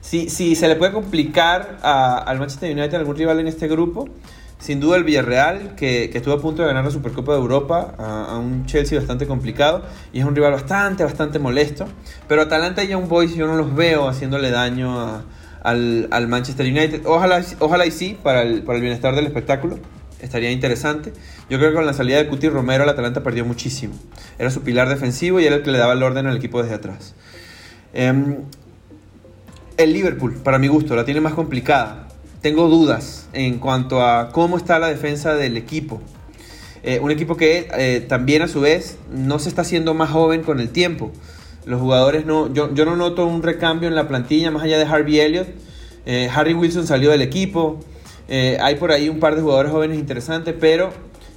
Si, si se le puede complicar al Manchester United algún rival en este grupo, sin duda el Villarreal, que, estuvo a punto de ganar la Supercopa de Europa a, un Chelsea bastante complicado y es un rival bastante, bastante molesto. Pero Atalanta y Young Boys yo no los veo haciéndole daño al Manchester United. Ojalá, ojalá y sí, para el, para el bienestar del espectáculo. Estaría interesante. Yo creo que con la salida de Cuti Romero, el Atalanta perdió muchísimo. Era su pilar defensivo y era el que le daba el orden al equipo desde atrás. Em, el Liverpool, para mi gusto, la tiene más complicada. Tengo dudas en cuanto a cómo está la defensa del equipo. Eh, un equipo que eh, también a su vez no se está haciendo más joven con el tiempo. Los jugadores no, yo, yo no noto un recambio en la plantilla más allá de Harvey Elliott. Eh, Harry Wilson salió del equipo. Hay por ahí un par de jugadores jóvenes interesantes, pero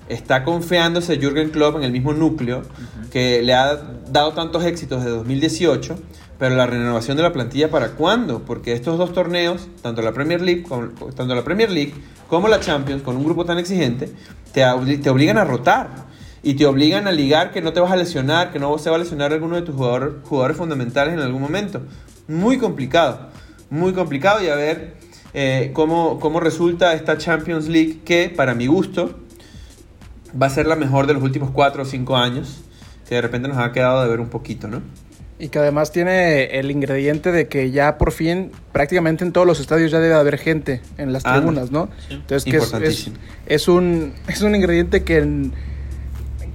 está confiándose Jürgen Klopp en el mismo núcleo que le ha dado tantos éxitos de 2018 pero la renovación de la plantilla para cuándo? Porque estos dos torneos, tanto la Premier League, como, tanto la Premier League como la Champions, con un grupo tan exigente, te, te obligan a rotar y te obligan a ligar que no te vas a lesionar, que no se va a lesionar alguno de tus jugadores fundamentales en algún momento. Muy complicado, muy complicado y a ver eh, cómo, cómo resulta esta Champions League que para mi gusto va a ser la mejor de los últimos 4 o 5 años, que de repente nos ha quedado de ver un poquito, ¿no? Y que además tiene el ingrediente de que ya por fin, prácticamente en todos los estadios ya debe haber gente en las Ah, tribunas, ¿no? Entonces que es, es, un, es un ingrediente que,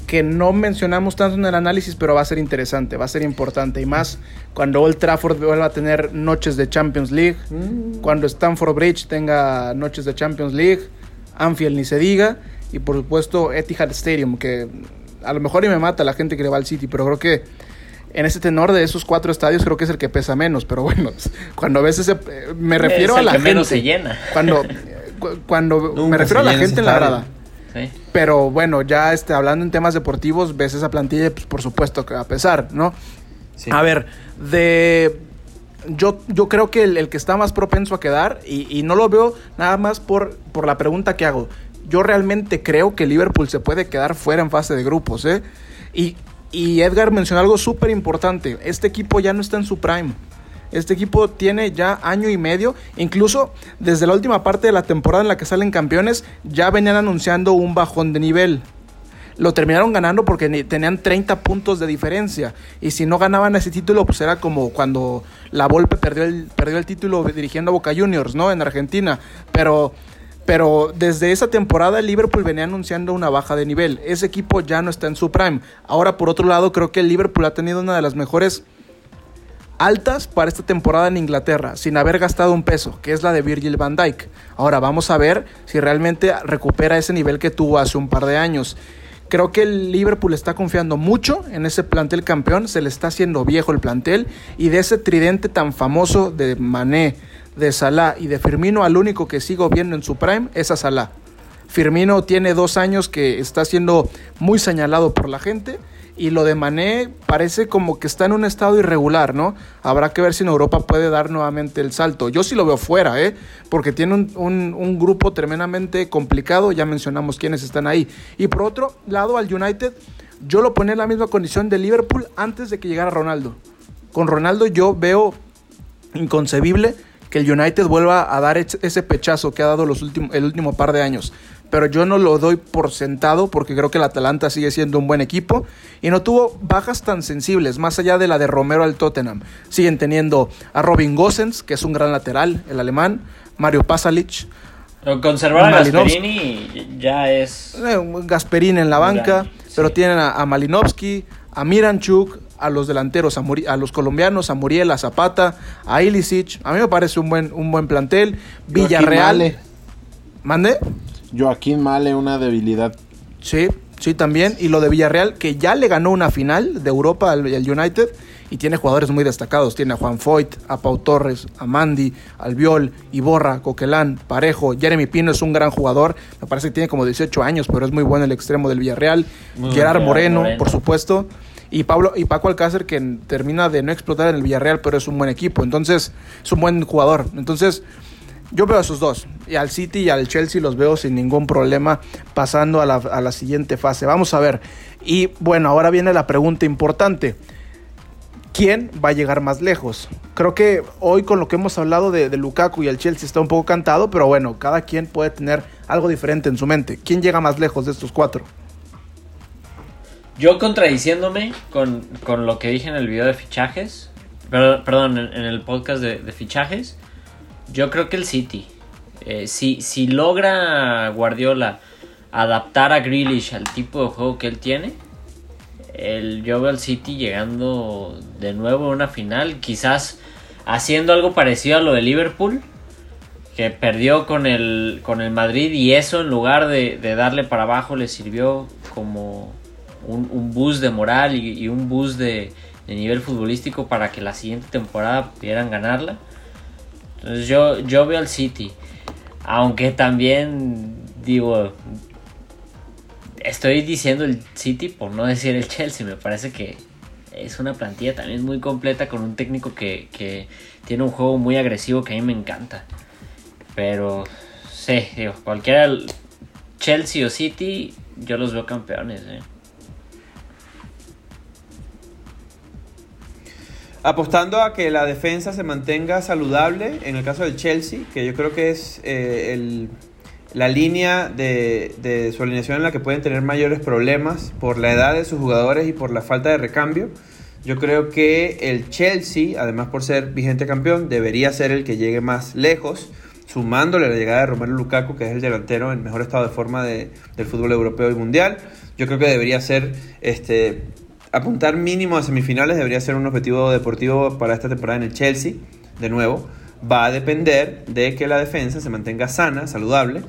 que no mencionamos tanto en el análisis, pero va a ser interesante, va a ser importante. Y más cuando Old Trafford vuelva a tener noches de Champions League, cuando Stamford Bridge tenga noches de Champions League, Anfield ni se diga, y por supuesto Etihad Stadium, que a lo mejor y me mata la gente que le va al City, pero creo que en ese tenor de esos cuatro estadios creo que es el que pesa menos, pero bueno, cuando ves ese... eh, Me refiero Es a el la que gente. menos se llena. Cuando, cu- cuando Nunca me refiero a la gente en la grada. Sí. Pero bueno, ya este, hablando en temas deportivos, ves esa plantilla, pues por supuesto que va a pesar, ¿no? Sí. A ver, de... Yo, yo creo que el, el que está más propenso a quedar, y, y no lo veo nada más por, por la pregunta que hago, yo realmente creo que Liverpool se puede quedar fuera en fase de grupos, ¿eh? Y, y Edgar mencionó algo súper importante, este equipo ya no está en su prime. Este equipo tiene ya año y medio, incluso desde la última parte de la temporada en la que salen campeones, ya venían anunciando un bajón de nivel. Lo terminaron ganando porque tenían 30 puntos de diferencia. Y si no ganaban ese título, pues era como cuando la Volpe perdió el, perdió el título dirigiendo a Boca Juniors, ¿no? En Argentina. Pero, pero desde esa temporada el Liverpool venía anunciando una baja de nivel. Ese equipo ya no está en su prime. Ahora, por otro lado, creo que el Liverpool ha tenido una de las mejores altas para esta temporada en Inglaterra, sin haber gastado un peso, que es la de Virgil van Dijk. Ahora vamos a ver si realmente recupera ese nivel que tuvo hace un par de años. Creo que el Liverpool está confiando mucho en ese plantel campeón, se le está haciendo viejo el plantel y de ese tridente tan famoso de Mané, de Salah y de Firmino, al único que sigo viendo en su prime es a Salah. Firmino tiene dos años que está siendo muy señalado por la gente. Y lo de Mané parece como que está en un estado irregular, ¿no? Habrá que ver si en Europa puede dar nuevamente el salto. Yo sí lo veo fuera, ¿eh? Porque tiene un, un- grupo tremendamente complicado. Ya mencionamos quiénes están ahí. Y por otro lado, al United, yo lo ponía en la misma condición de Liverpool antes de que llegara Ronaldo. Con Ronaldo yo veo inconcebible que el United vuelva a dar ese pechazo que ha dado los últimos, el último par de años. Pero yo no lo doy por sentado porque creo que el Atalanta sigue siendo un buen equipo y no tuvo bajas tan sensibles, más allá de la de Romero al Tottenham. Siguen teniendo a Robin Gosens, que es un gran lateral, el alemán, Mario Pasalic, Conservar a Malinovsky. Gasperini ya es. eh, un Gasperín en la banca, gran, pero sí. tienen a, a Malinovsky, a Miranchuk, a los delanteros, a, Muri- a los colombianos, a Muriel, a Zapata, a Ilicic. A mí me parece un buen, un buen plantel. Villarreal. Male. ¿Mande? Joaquín Male, una debilidad. Sí, sí, también. Y lo de Villarreal, que ya le ganó una final de Europa al, al United y tiene jugadores muy destacados. Tiene a Juan Foyt, a Pau Torres, a Mandy, Albiol, Iborra, Coquelán, Parejo. Jeremy Pino es un gran jugador. Me parece que tiene como 18 años, pero es muy bueno el extremo del Villarreal. Muy Gerard Moreno. por supuesto. Y, Pablo, y Paco Alcácer, que termina de no explotar en el Villarreal, pero es un buen equipo. Entonces, es un buen jugador. Entonces, yo veo a esos dos. Y al City y al Chelsea los veo sin ningún problema pasando a la, a la siguiente fase. Vamos a ver. Y bueno, ahora viene la pregunta importante. ¿Quién va a llegar más lejos? Creo que hoy con lo que hemos hablado de, de Lukaku y el Chelsea está un poco cantado, pero bueno, cada quien puede tener algo diferente en su mente. ¿Quién llega más lejos de estos cuatro? Yo contradiciéndome con, con lo que dije en el video de fichajes, per- perdón, en, el podcast de, fichajes, yo creo que el City. Eh, si, si logra Guardiola adaptar a Grealish al tipo de juego que él tiene, el, yo veo al City llegando de nuevo a una final, quizás haciendo algo parecido a lo de Liverpool, que perdió con el, con el Madrid y eso en lugar de darle para abajo le sirvió como un, un boost de moral y, un boost de, de nivel futbolístico para que la siguiente temporada pudieran ganarla. Entonces yo, yo veo al City, aunque también digo, estoy diciendo el City por no decir el Chelsea, me parece que es una plantilla también muy completa con un técnico que, que tiene un juego muy agresivo que a mí me encanta. Pero, sí, digo, cualquiera, Chelsea o City, yo los veo campeones. ¿eh? Apostando a que la defensa se mantenga saludable, en el caso del Chelsea, que yo creo que es eh, el, la línea de, de, su alineación en la que pueden tener mayores problemas por la edad de sus jugadores y por la falta de recambio. Yo creo que el Chelsea, además por ser vigente campeón, debería ser el que llegue más lejos, sumándole la llegada de Romero Lukaku, que es el delantero en mejor estado de forma de, del fútbol europeo y mundial. Yo creo que debería ser este, apuntar mínimo a semifinales debería ser un objetivo deportivo para esta temporada en el Chelsea. De nuevo, va a depender de que la defensa se mantenga sana, saludable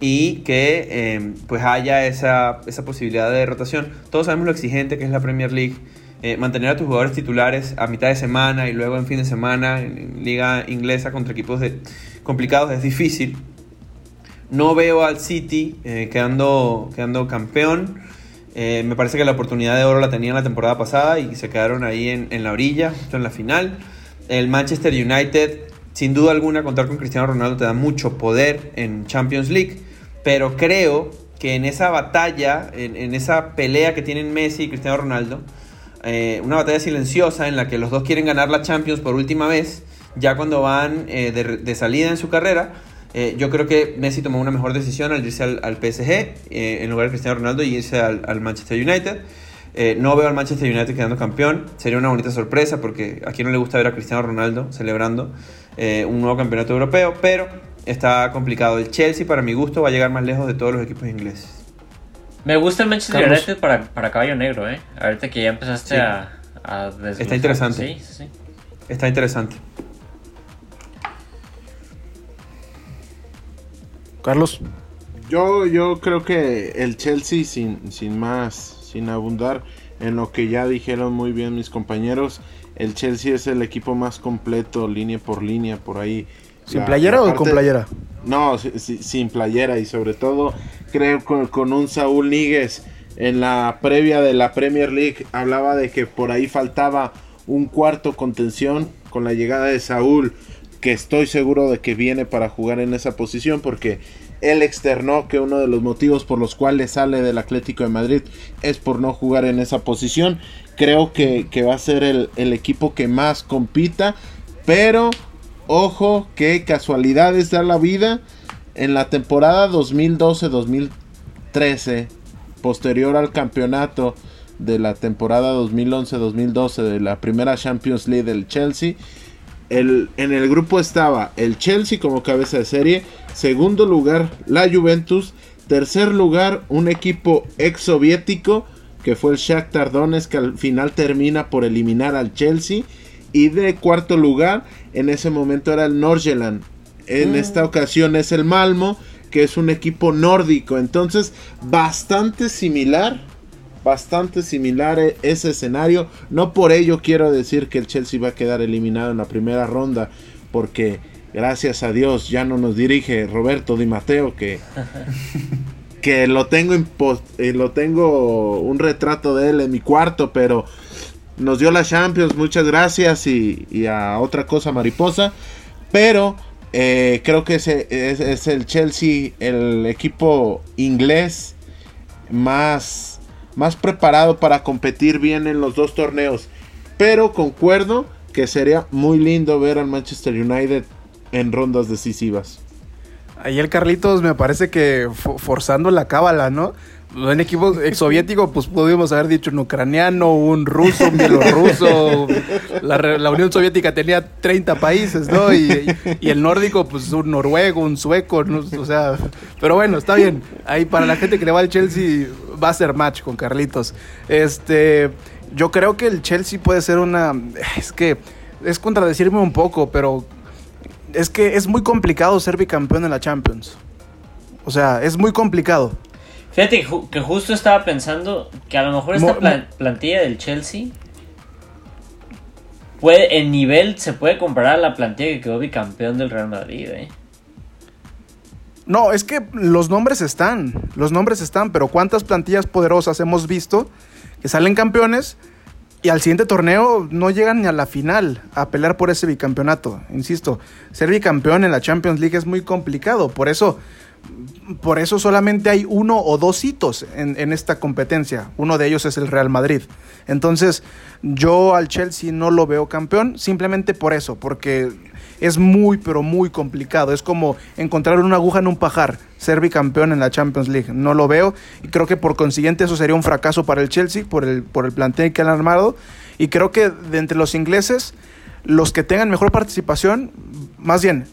y que eh, pues haya esa, esa, posibilidad de rotación. Todos sabemos lo exigente que es la Premier League. Eh, mantener a tus jugadores titulares a mitad de semana y luego en fin de semana en liga inglesa contra equipos de, complicados es difícil. No veo al City eh, quedando, quedando campeón. Eh, me parece que la oportunidad de oro la tenían la temporada pasada y se quedaron ahí en, la orilla, justo en la final. El Manchester United, sin duda alguna, contar con Cristiano Ronaldo te da mucho poder en Champions League, pero creo que en esa batalla, en, esa pelea que tienen Messi y Cristiano Ronaldo, eh, una batalla silenciosa en la que los dos quieren ganar la Champions por última vez, ya cuando van eh, de salida en su carrera, eh, yo creo que Messi tomó una mejor decisión al irse al, al PSG eh, en lugar de Cristiano Ronaldo y irse al, al Manchester United. Eh, no veo al Manchester United quedando campeón. Sería una bonita sorpresa porque a quien no le gusta ver a Cristiano Ronaldo celebrando eh, un nuevo campeonato europeo, pero está complicado. El Chelsea, para mi gusto, va a llegar más lejos de todos los equipos ingleses. Me gusta el Manchester Carlos. United para, para caballo negro, ¿eh? Ahorita que ya empezaste sí. a, a Está interesante. Sí, sí. Está interesante. Carlos. Yo, yo creo que el Chelsea, sin, sin más, sin abundar en lo que ya dijeron muy bien mis compañeros, el Chelsea es el equipo más completo, línea por línea, por ahí. ¿Sin la, playera la parte... o con playera? No, sin, sin playera y sobre todo creo con, con un Saúl Níguez en la previa de la Premier League hablaba de que por ahí faltaba un cuarto contención con la llegada de Saúl que estoy seguro de que viene para jugar en esa posición porque él externó que uno de los motivos por los cuales sale del Atlético de Madrid es por no jugar en esa posición. Creo que, que va a ser el, el, equipo que más compita, pero ojo que casualidades da la vida. En la temporada 2012-2013, posterior al campeonato de la temporada 2011-2012 de la primera Champions League del Chelsea, el, en el grupo estaba el Chelsea como cabeza de serie, segundo lugar la Juventus, tercer lugar un equipo ex soviético que fue el Shakhtar Donetsk que al final termina por eliminar al Chelsea y de cuarto lugar en ese momento era el Norgeland. En mm. esta ocasión es el Malmo que es un equipo nórdico, entonces bastante similar bastante similar ese escenario. No por ello quiero decir que el Chelsea va a quedar eliminado en la primera ronda, porque gracias a Dios ya no nos dirige Roberto Di Matteo, que, que lo, tengo eh, lo tengo un retrato de él en mi cuarto, pero nos dio la Champions, muchas gracias y, y a otra cosa mariposa. Pero eh, creo que ese es, es el Chelsea, el equipo inglés más más preparado para competir bien en los dos torneos. Pero concuerdo que sería muy lindo ver al Manchester United en rondas decisivas. Ahí el Carlitos me parece que forzando la cábala, ¿no? En equipo ex soviético, pues pudimos haber dicho un ucraniano, un ruso, un bielorruso. La, Unión Soviética tenía 30 países, ¿no? Y, el nórdico, pues un noruego, un sueco, o sea. Pero bueno, está bien. Ahí para la gente que le va al Chelsea, va a ser match con Carlitos. Este. Yo creo que el Chelsea puede ser una. Es que. Es contradecirme un poco, pero. Es que es muy complicado ser bicampeón en la Champions. O sea, es muy complicado. Fíjate que justo estaba pensando que a lo mejor esta plan plantilla del Chelsea puede, en nivel se puede comparar a la plantilla que quedó bicampeón del Real Madrid, ¿eh? No, es que los nombres están, los nombres están, pero ¿cuántas plantillas poderosas hemos visto que salen campeones y al siguiente torneo no llegan ni a la final a pelear por ese bicampeonato. Insisto, ser bicampeón en la Champions League es muy complicado. Por eso, por eso solamente hay uno o dos hitos en, esta competencia. Uno de ellos es el Real Madrid. Entonces, yo al Chelsea no lo veo campeón, simplemente por eso, porque es muy, pero muy complicado. Es como encontrar una aguja en un pajar, ser bicampeón en la Champions League. No lo veo y creo que por consiguiente eso sería un fracaso para el Chelsea por el, por el plantel que han armado. Y creo que de entre los ingleses, los que tengan mejor participación, más bien,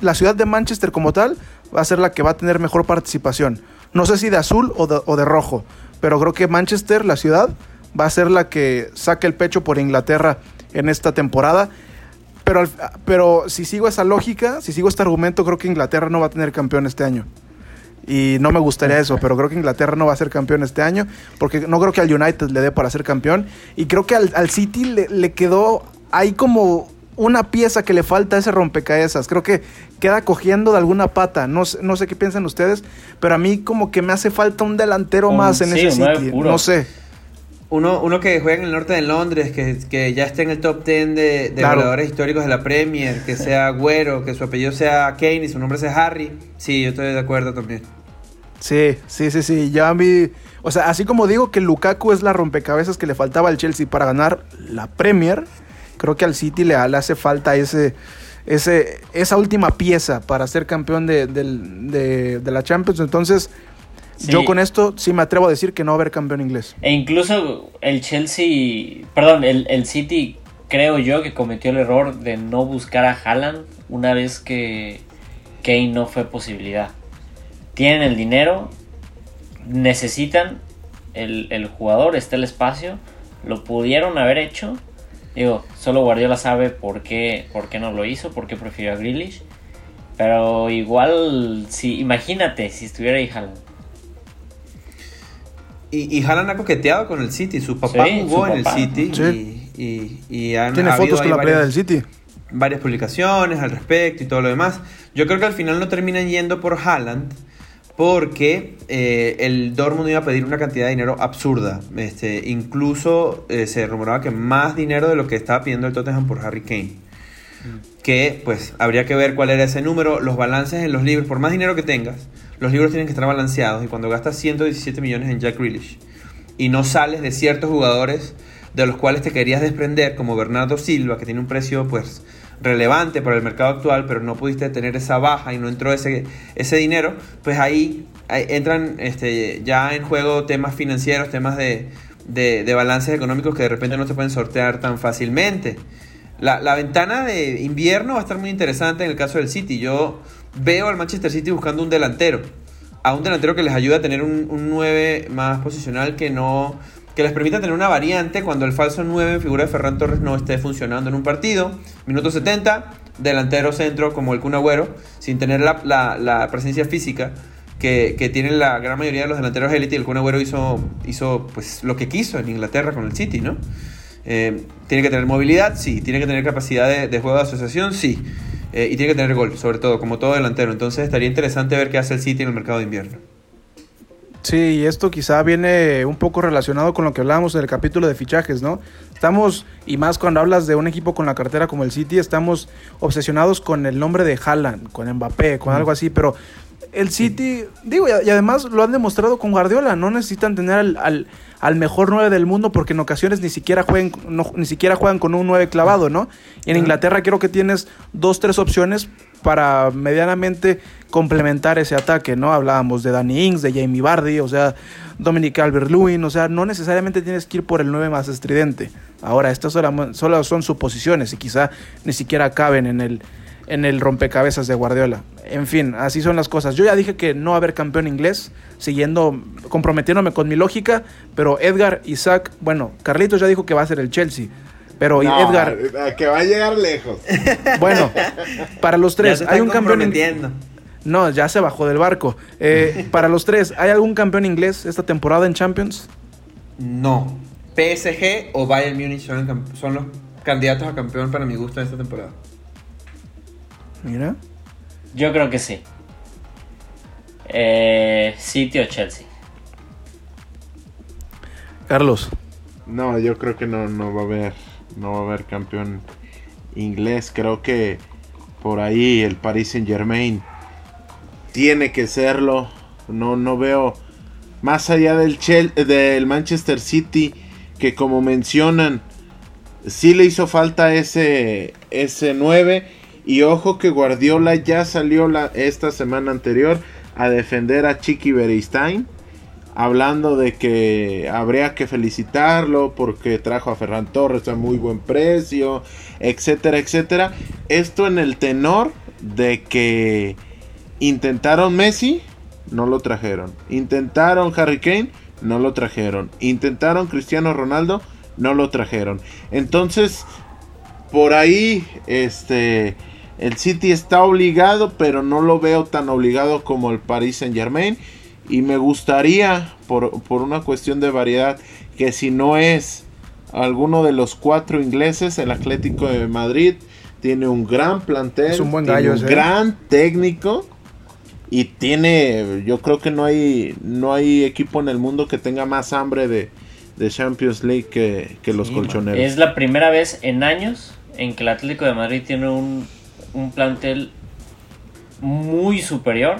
la ciudad de Manchester como tal, va a ser la que va a tener mejor participación. No sé si de azul o de, rojo, pero creo que Manchester, la ciudad, va a ser la que saque el pecho por Inglaterra en esta temporada pero, pero si sigo esa lógica, si sigo este argumento, creo que Inglaterra no va a tener campeón este año. Y no me gustaría eso, pero creo que Inglaterra no va a ser campeón este año, porque no creo que al United le dé para ser campeón. Y creo que al, City le, quedó ahí como una pieza que le falta a ese rompecabezas. Creo que queda cogiendo de alguna pata. No, no sé qué piensan ustedes, pero a mí como que me hace falta un delantero más en ese City. No sé. Uno, uno que juega en el norte de Londres, que, que ya esté en el top 10 de, de jugadores históricos de la Premier, que sea Güero, que su apellido sea Kane y su nombre sea Harry. Sí, yo estoy de acuerdo también. Sí, sí, sí, sí. Ya a mí. O sea, así como digo que Lukaku es la rompecabezas que le faltaba al Chelsea para ganar la Premier, creo que al City le, hace falta ese, ese, esa última pieza para ser campeón de, de, de la Champions. Entonces yo con esto sí me atrevo a decir que no va a haber campeón inglés. E incluso el Chelsea, perdón, el, City creo yo que cometió el error de no buscar a Haaland una vez que Kane no fue posibilidad. Tienen el dinero, necesitan el, jugador, está el espacio, lo pudieron haber hecho. Digo, solo Guardiola sabe por qué, por qué no lo hizo, por qué prefirió a Grealish. Pero igual, si, imagínate si estuviera ahí Haaland. Y, y Haaland ha coqueteado con el City. Su papá jugó en el City. Y, Tiene fotos con la playa del City. Varias publicaciones al respecto y todo lo demás. Yo creo que al final no terminan yendo por Haaland porque eh, el Dortmund iba a pedir una cantidad de dinero absurda. Este, incluso eh, se rumoraba que más dinero de lo que estaba pidiendo el Tottenham por Harry Kane. Mm. Que pues habría que ver cuál era ese número, los balances en los libros, por más dinero que tengas, los libros tienen que estar balanceados y cuando gastas 117 millones en Jack Grealish y no sales de ciertos jugadores de los cuales te querías desprender, como Bernardo Silva, que tiene un precio pues relevante para el mercado actual, pero no pudiste tener esa baja y no entró ese, ese dinero, pues ahí, entran este, ya en juego temas financieros, temas de, de, balances económicos que de repente no se pueden sortear tan fácilmente. La, la, ventana de invierno va a estar muy interesante en el caso del City. Yo veo al Manchester City buscando un delantero. A un delantero que les ayude a tener un, un 9 más posicional que no. Que les permita tener una variante cuando el falso 9 en figura de Ferran Torres no esté funcionando en un partido. Minuto 70, delantero centro como el Kun Agüero, sin tener la, la, presencia física que, que, tienen la gran mayoría de los delanteros élite. El Kun Agüero hizo, hizo pues, lo que quiso en Inglaterra con el City, ¿no? Eh, tiene que tener movilidad, sí. Tiene que tener capacidad de, de juego de asociación, sí. Eh, y tiene que tener gol, sobre todo, como todo delantero. Entonces estaría interesante ver qué hace el City en el mercado de invierno. Sí, y esto quizá viene un poco relacionado con lo que hablábamos en el capítulo de fichajes, ¿no? Estamos, y más cuando hablas de un equipo con la cartera como el City, estamos obsesionados con el nombre de Haaland, con Mbappé, con algo así, pero el City, digo, y, además lo han demostrado con Guardiola, no necesitan tener al, al, mejor 9 del mundo porque en ocasiones ni siquiera, jueguen, ni siquiera juegan con un 9 clavado, ¿no? Y en Inglaterra creo que tienes dos, tres opciones para medianamente complementar ese ataque, ¿no? Hablábamos de Danny Ings, de Jamie Vardy, o sea, Dominic Calvert-Lewin, o sea, no necesariamente tienes que ir por el 9 más estridente. Ahora, estas solo son suposiciones y quizá ni siquiera caben en el en el rompecabezas de Guardiola. En fin, así son las cosas. Yo ya dije que no va a haber campeón inglés, siguiendo, comprometiéndome con mi lógica, pero Edgar, Isaac, bueno, Carlitos ya dijo que va a ser el Chelsea. Pero Edgar. Que va a llegar lejos. Bueno, para los tres, ¿hay un campeón inglés? No, ya se bajó del barco. Eh, para los tres, ¿hay algún campeón inglés esta temporada en Champions? No. PSG o Bayern Munich son, son los candidatos a campeón para mi gusto en esta temporada. Mira. Yo creo que sí. Eh, City o Chelsea. Carlos. No, yo creo que no, no va a haber, no va a haber campeón inglés. Creo que por ahí el Paris Saint Germain tiene que serlo. No, no veo más allá del, del Manchester City que como mencionan sí le hizo falta ese, ese 9 y ojo que Guardiola ya salió esta semana anterior a defender a Chiqui Beristain hablando de que habría que felicitarlo porque trajo a Ferran Torres a muy buen precio, etcétera, etcétera. Esto en el tenor de que intentaron Messi, no lo trajeron. Intentaron Harry Kane, no lo trajeron. Intentaron Cristiano Ronaldo, no lo trajeron. Entonces, por ahí, este, el City está obligado, pero no lo veo tan obligado como el Paris Saint Germain. Y me gustaría, por, una cuestión de variedad, que si no es alguno de los cuatro ingleses, el Atlético de Madrid tiene un gran plantel, es un buen tiene gallo, un gran técnico y tiene, yo creo que no hay, no hay equipo en el mundo que tenga más hambre de, Champions League que, los colchoneros. Es la primera vez en años en que el Atlético de Madrid tiene un, un plantel muy superior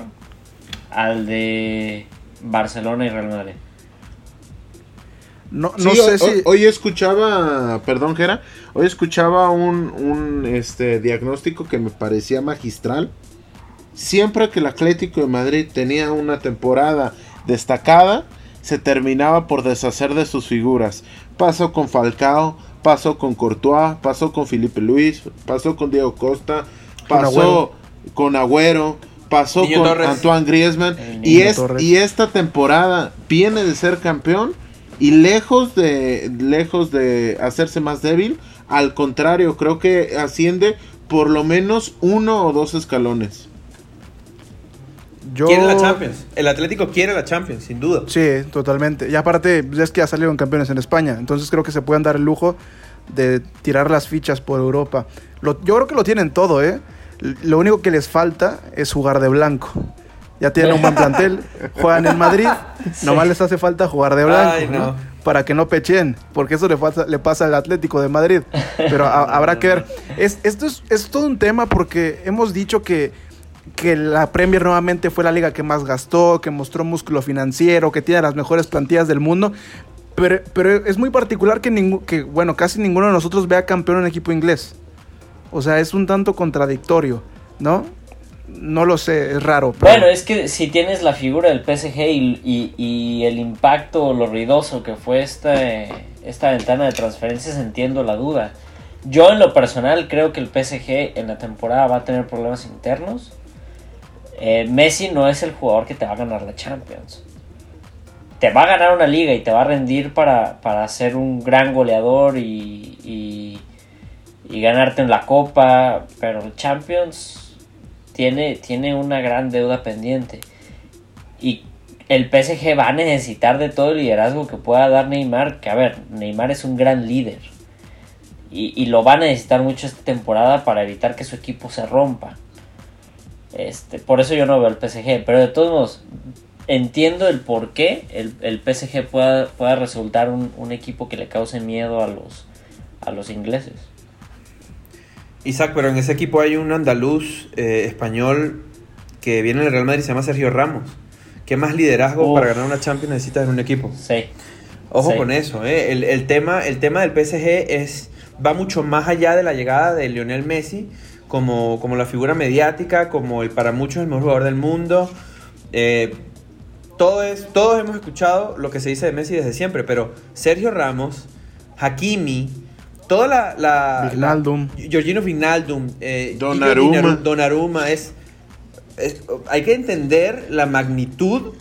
al de Barcelona y Real Madrid. No, no sé hoy, si... hoy, escuchaba, perdón Gera, hoy escuchaba un, un este, diagnóstico que me parecía magistral. Siempre que el Atlético de Madrid tenía una temporada destacada, se terminaba por deshacer de sus figuras. Pasó con Falcao, pasó con Courtois, pasó con Felipe Luis, pasó con Diego Costa, pasó con Agüero, pasó con Antoine Griezmann y, es, y esta temporada viene de ser campeón y lejos de lejos de hacerse más débil, al contrario, creo que asciende por lo menos uno o dos escalones. Quiere la Champions. El Atlético quiere la Champions, sin duda. Sí, totalmente. Y aparte, es que ya salieron campeones en España. Entonces creo que se pueden dar el lujo de tirar las fichas por Europa. yo creo que lo tienen todo, ¿eh? Lo único que les falta es jugar de blanco. Ya tienen un buen plantel, juegan en Madrid, nomás les hace falta jugar de blanco, Para que no pechen, porque eso le pasa, le pasa al Atlético de Madrid. Pero habrá que ver. Es, esto es, es, todo un tema porque hemos dicho que, que la Premier nuevamente fue la liga que más gastó, que mostró músculo financiero, que tiene las mejores plantillas del mundo. Pero, pero es muy particular que, que, bueno, casi ninguno de nosotros vea campeón en equipo inglés. O sea, es un tanto contradictorio, ¿no? No lo sé, es raro. Bueno, es que si tienes la figura del PSG y, el impacto, lo ruidoso que fue esta, esta ventana de transferencias, entiendo la duda. Yo en lo personal creo que el PSG en la temporada va a tener problemas internos. Eh, Messi no es el jugador que te va a ganar la Champions. Te va a ganar una liga y te va a rendir para, para ser un gran goleador y y ganarte en la Copa, pero el Champions tiene, tiene una gran deuda pendiente. Y el PSG va a necesitar de todo el liderazgo que pueda dar Neymar, que a ver, Neymar es un gran líder. Y, lo va a necesitar mucho esta temporada para evitar que su equipo se rompa. Este, por eso yo no veo el PSG, pero de todos modos, entiendo el por qué el, el PSG pueda, pueda resultar un, un, equipo que le cause miedo a los, a los ingleses. Isaac, pero en ese equipo hay un andaluz eh, español que viene del Real Madrid, se llama Sergio Ramos. ¿Qué más liderazgo para ganar una Champions necesitas en un equipo? Sí. Ojo con eso, ¿eh? el, tema, el tema del PSG es, va mucho más allá de la llegada de Lionel Messi como, como la figura mediática, como el para muchos el mejor jugador del mundo. Eh, todo es, todos hemos escuchado lo que se dice de Messi desde siempre, pero Sergio Ramos, Hakimi, toda la. la Vignaldum. Georgino Vignaldum. Eh, Donnarumma. Donnarumma es, Hay que entender la magnitud.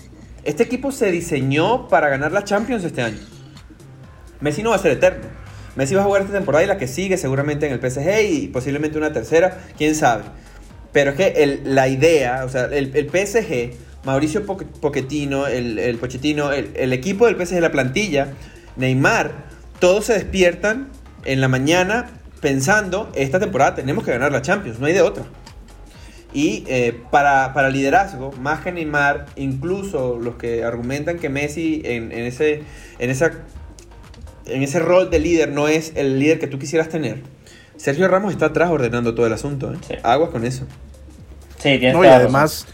Este equipo se diseñó para ganar la Champions este año. Messi no va a ser eterno. Messi va a jugar esta temporada y la que sigue seguramente en el PSG y posiblemente una tercera, quién sabe. Pero es que la idea, o sea, el, PSG, Mauricio Pochettino, el, el Pochettino, el, el equipo del PSG, la plantilla, Neymar, todos se despiertan en la mañana pensando, esta temporada tenemos que ganar la Champions, no hay de otra. Y eh, para, liderazgo, más que Neymar, incluso los que argumentan que Messi en, ese, en esa en ese rol de líder no es el líder que tú quisieras tener, Sergio Ramos está atrás ordenando todo el asunto. ¿eh? Sí. Aguas con eso. Sí, tienes No, y además,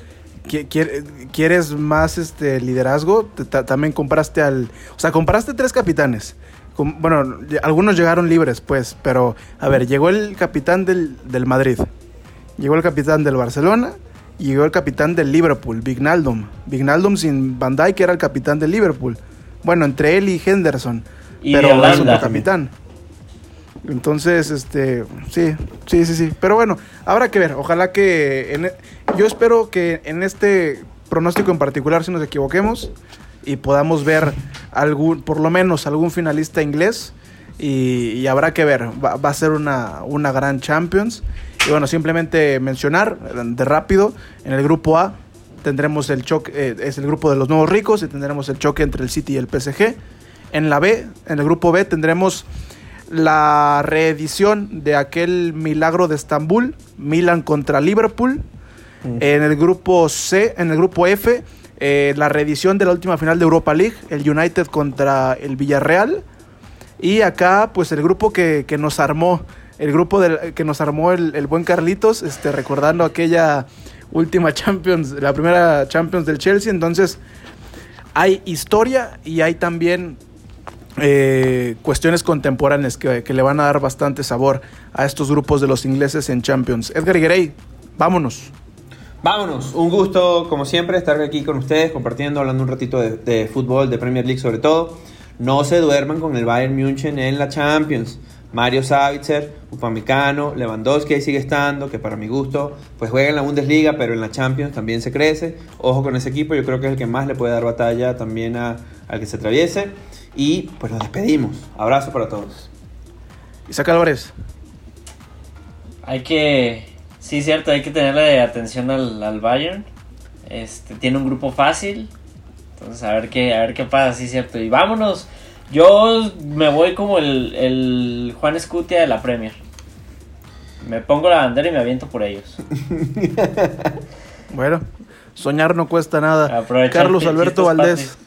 qui- quiere- ¿quieres más este liderazgo? También compraste al... O sea, compraste tres capitanes. Bueno, algunos llegaron libres, pues, pero, a ver, llegó el capitán del, del Madrid, llegó el capitán del Barcelona y llegó el capitán del Liverpool, Vignaldum. Vignaldum sin Van Dijk era el capitán del Liverpool. Bueno, entre él y Henderson. Y pero de es Holanda. otro capitán. Entonces, este, sí, sí, sí, sí. Pero bueno, habrá que ver. Ojalá que, en e- yo espero que en este pronóstico en particular, si nos equivoquemos y podamos ver algún, por lo menos algún finalista inglés y, y habrá que ver. Va, va a ser una, una gran Champions. Y bueno, simplemente mencionar de rápido, en el grupo A tendremos el choque, eh, es el grupo de los nuevos ricos y tendremos el choque entre el City y el PSG. En la B, en el grupo B tendremos la reedición de aquel milagro de Estambul, Milan contra Liverpool. En el grupo C, en el grupo F, eh, la reedición de la última final de Europa League, el United contra el Villarreal. Y acá, pues el grupo que, que nos armó, el grupo del, que nos armó el, el buen Carlitos, este, recordando aquella última Champions, la primera Champions del Chelsea. Entonces, hay historia y hay también eh, cuestiones contemporáneas que, le van a dar bastante sabor a estos grupos de los ingleses en Champions. Edgar Guerrey, vámonos. Vámonos, un gusto como siempre estar aquí con ustedes compartiendo, hablando un ratito de, fútbol, de Premier League sobre todo. No se duerman con el Bayern München en la Champions. Mario Savitzer, Upamecano, Lewandowski ahí sigue estando, que para mi gusto pues juega en la Bundesliga, pero en la Champions también se crece. Ojo con ese equipo, yo creo que es el que más le puede dar batalla también al que se atraviese. Y pues nos despedimos. Abrazo para todos. Isaac Álvarez. Hay que, sí, cierto, hay que tenerle atención al, al Bayern. Este, tiene un grupo fácil. Entonces, a ver qué, a ver qué pasa, sí, cierto. Y vámonos. Yo me voy como el, el Juan Escutia de la Premier. Me pongo la bandera y me aviento por ellos. Bueno, soñar no cuesta nada. Aprovechar Carlos Alberto Valdés.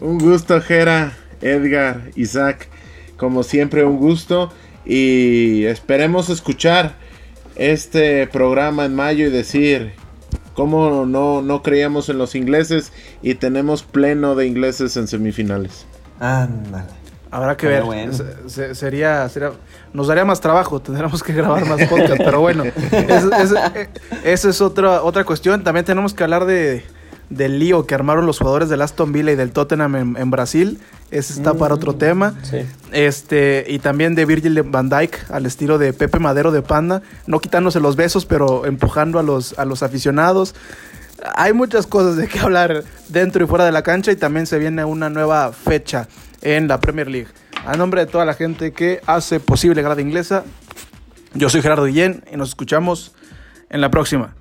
Un gusto, Jera, Edgar, Isaac. Como siempre, un gusto. Y esperemos escuchar este programa en mayo y decir cómo no, no creíamos en los ingleses y tenemos pleno de ingleses en semifinales. Ándale. Habrá que Pero ver. bueno. Se- se- sería, sería- nos daría más trabajo, tendremos que grabar más podcast, pero bueno, esa es, eh, es otra, otra cuestión. También tenemos que hablar de, del lío que armaron los jugadores del Aston Villa y del Tottenham en, en Brasil. Ese está para otro tema. Sí. Este, y también de Virgil van Dijk al estilo de Pepe Madero de Panda, no quitándose los besos, pero empujando a los, a los aficionados. Hay muchas cosas de qué hablar dentro y fuera de la cancha y también se viene una nueva fecha en la Premier League. A nombre de toda la gente que hace posible Grada Inglesa, yo soy Gerardo Guillén y nos escuchamos en la próxima.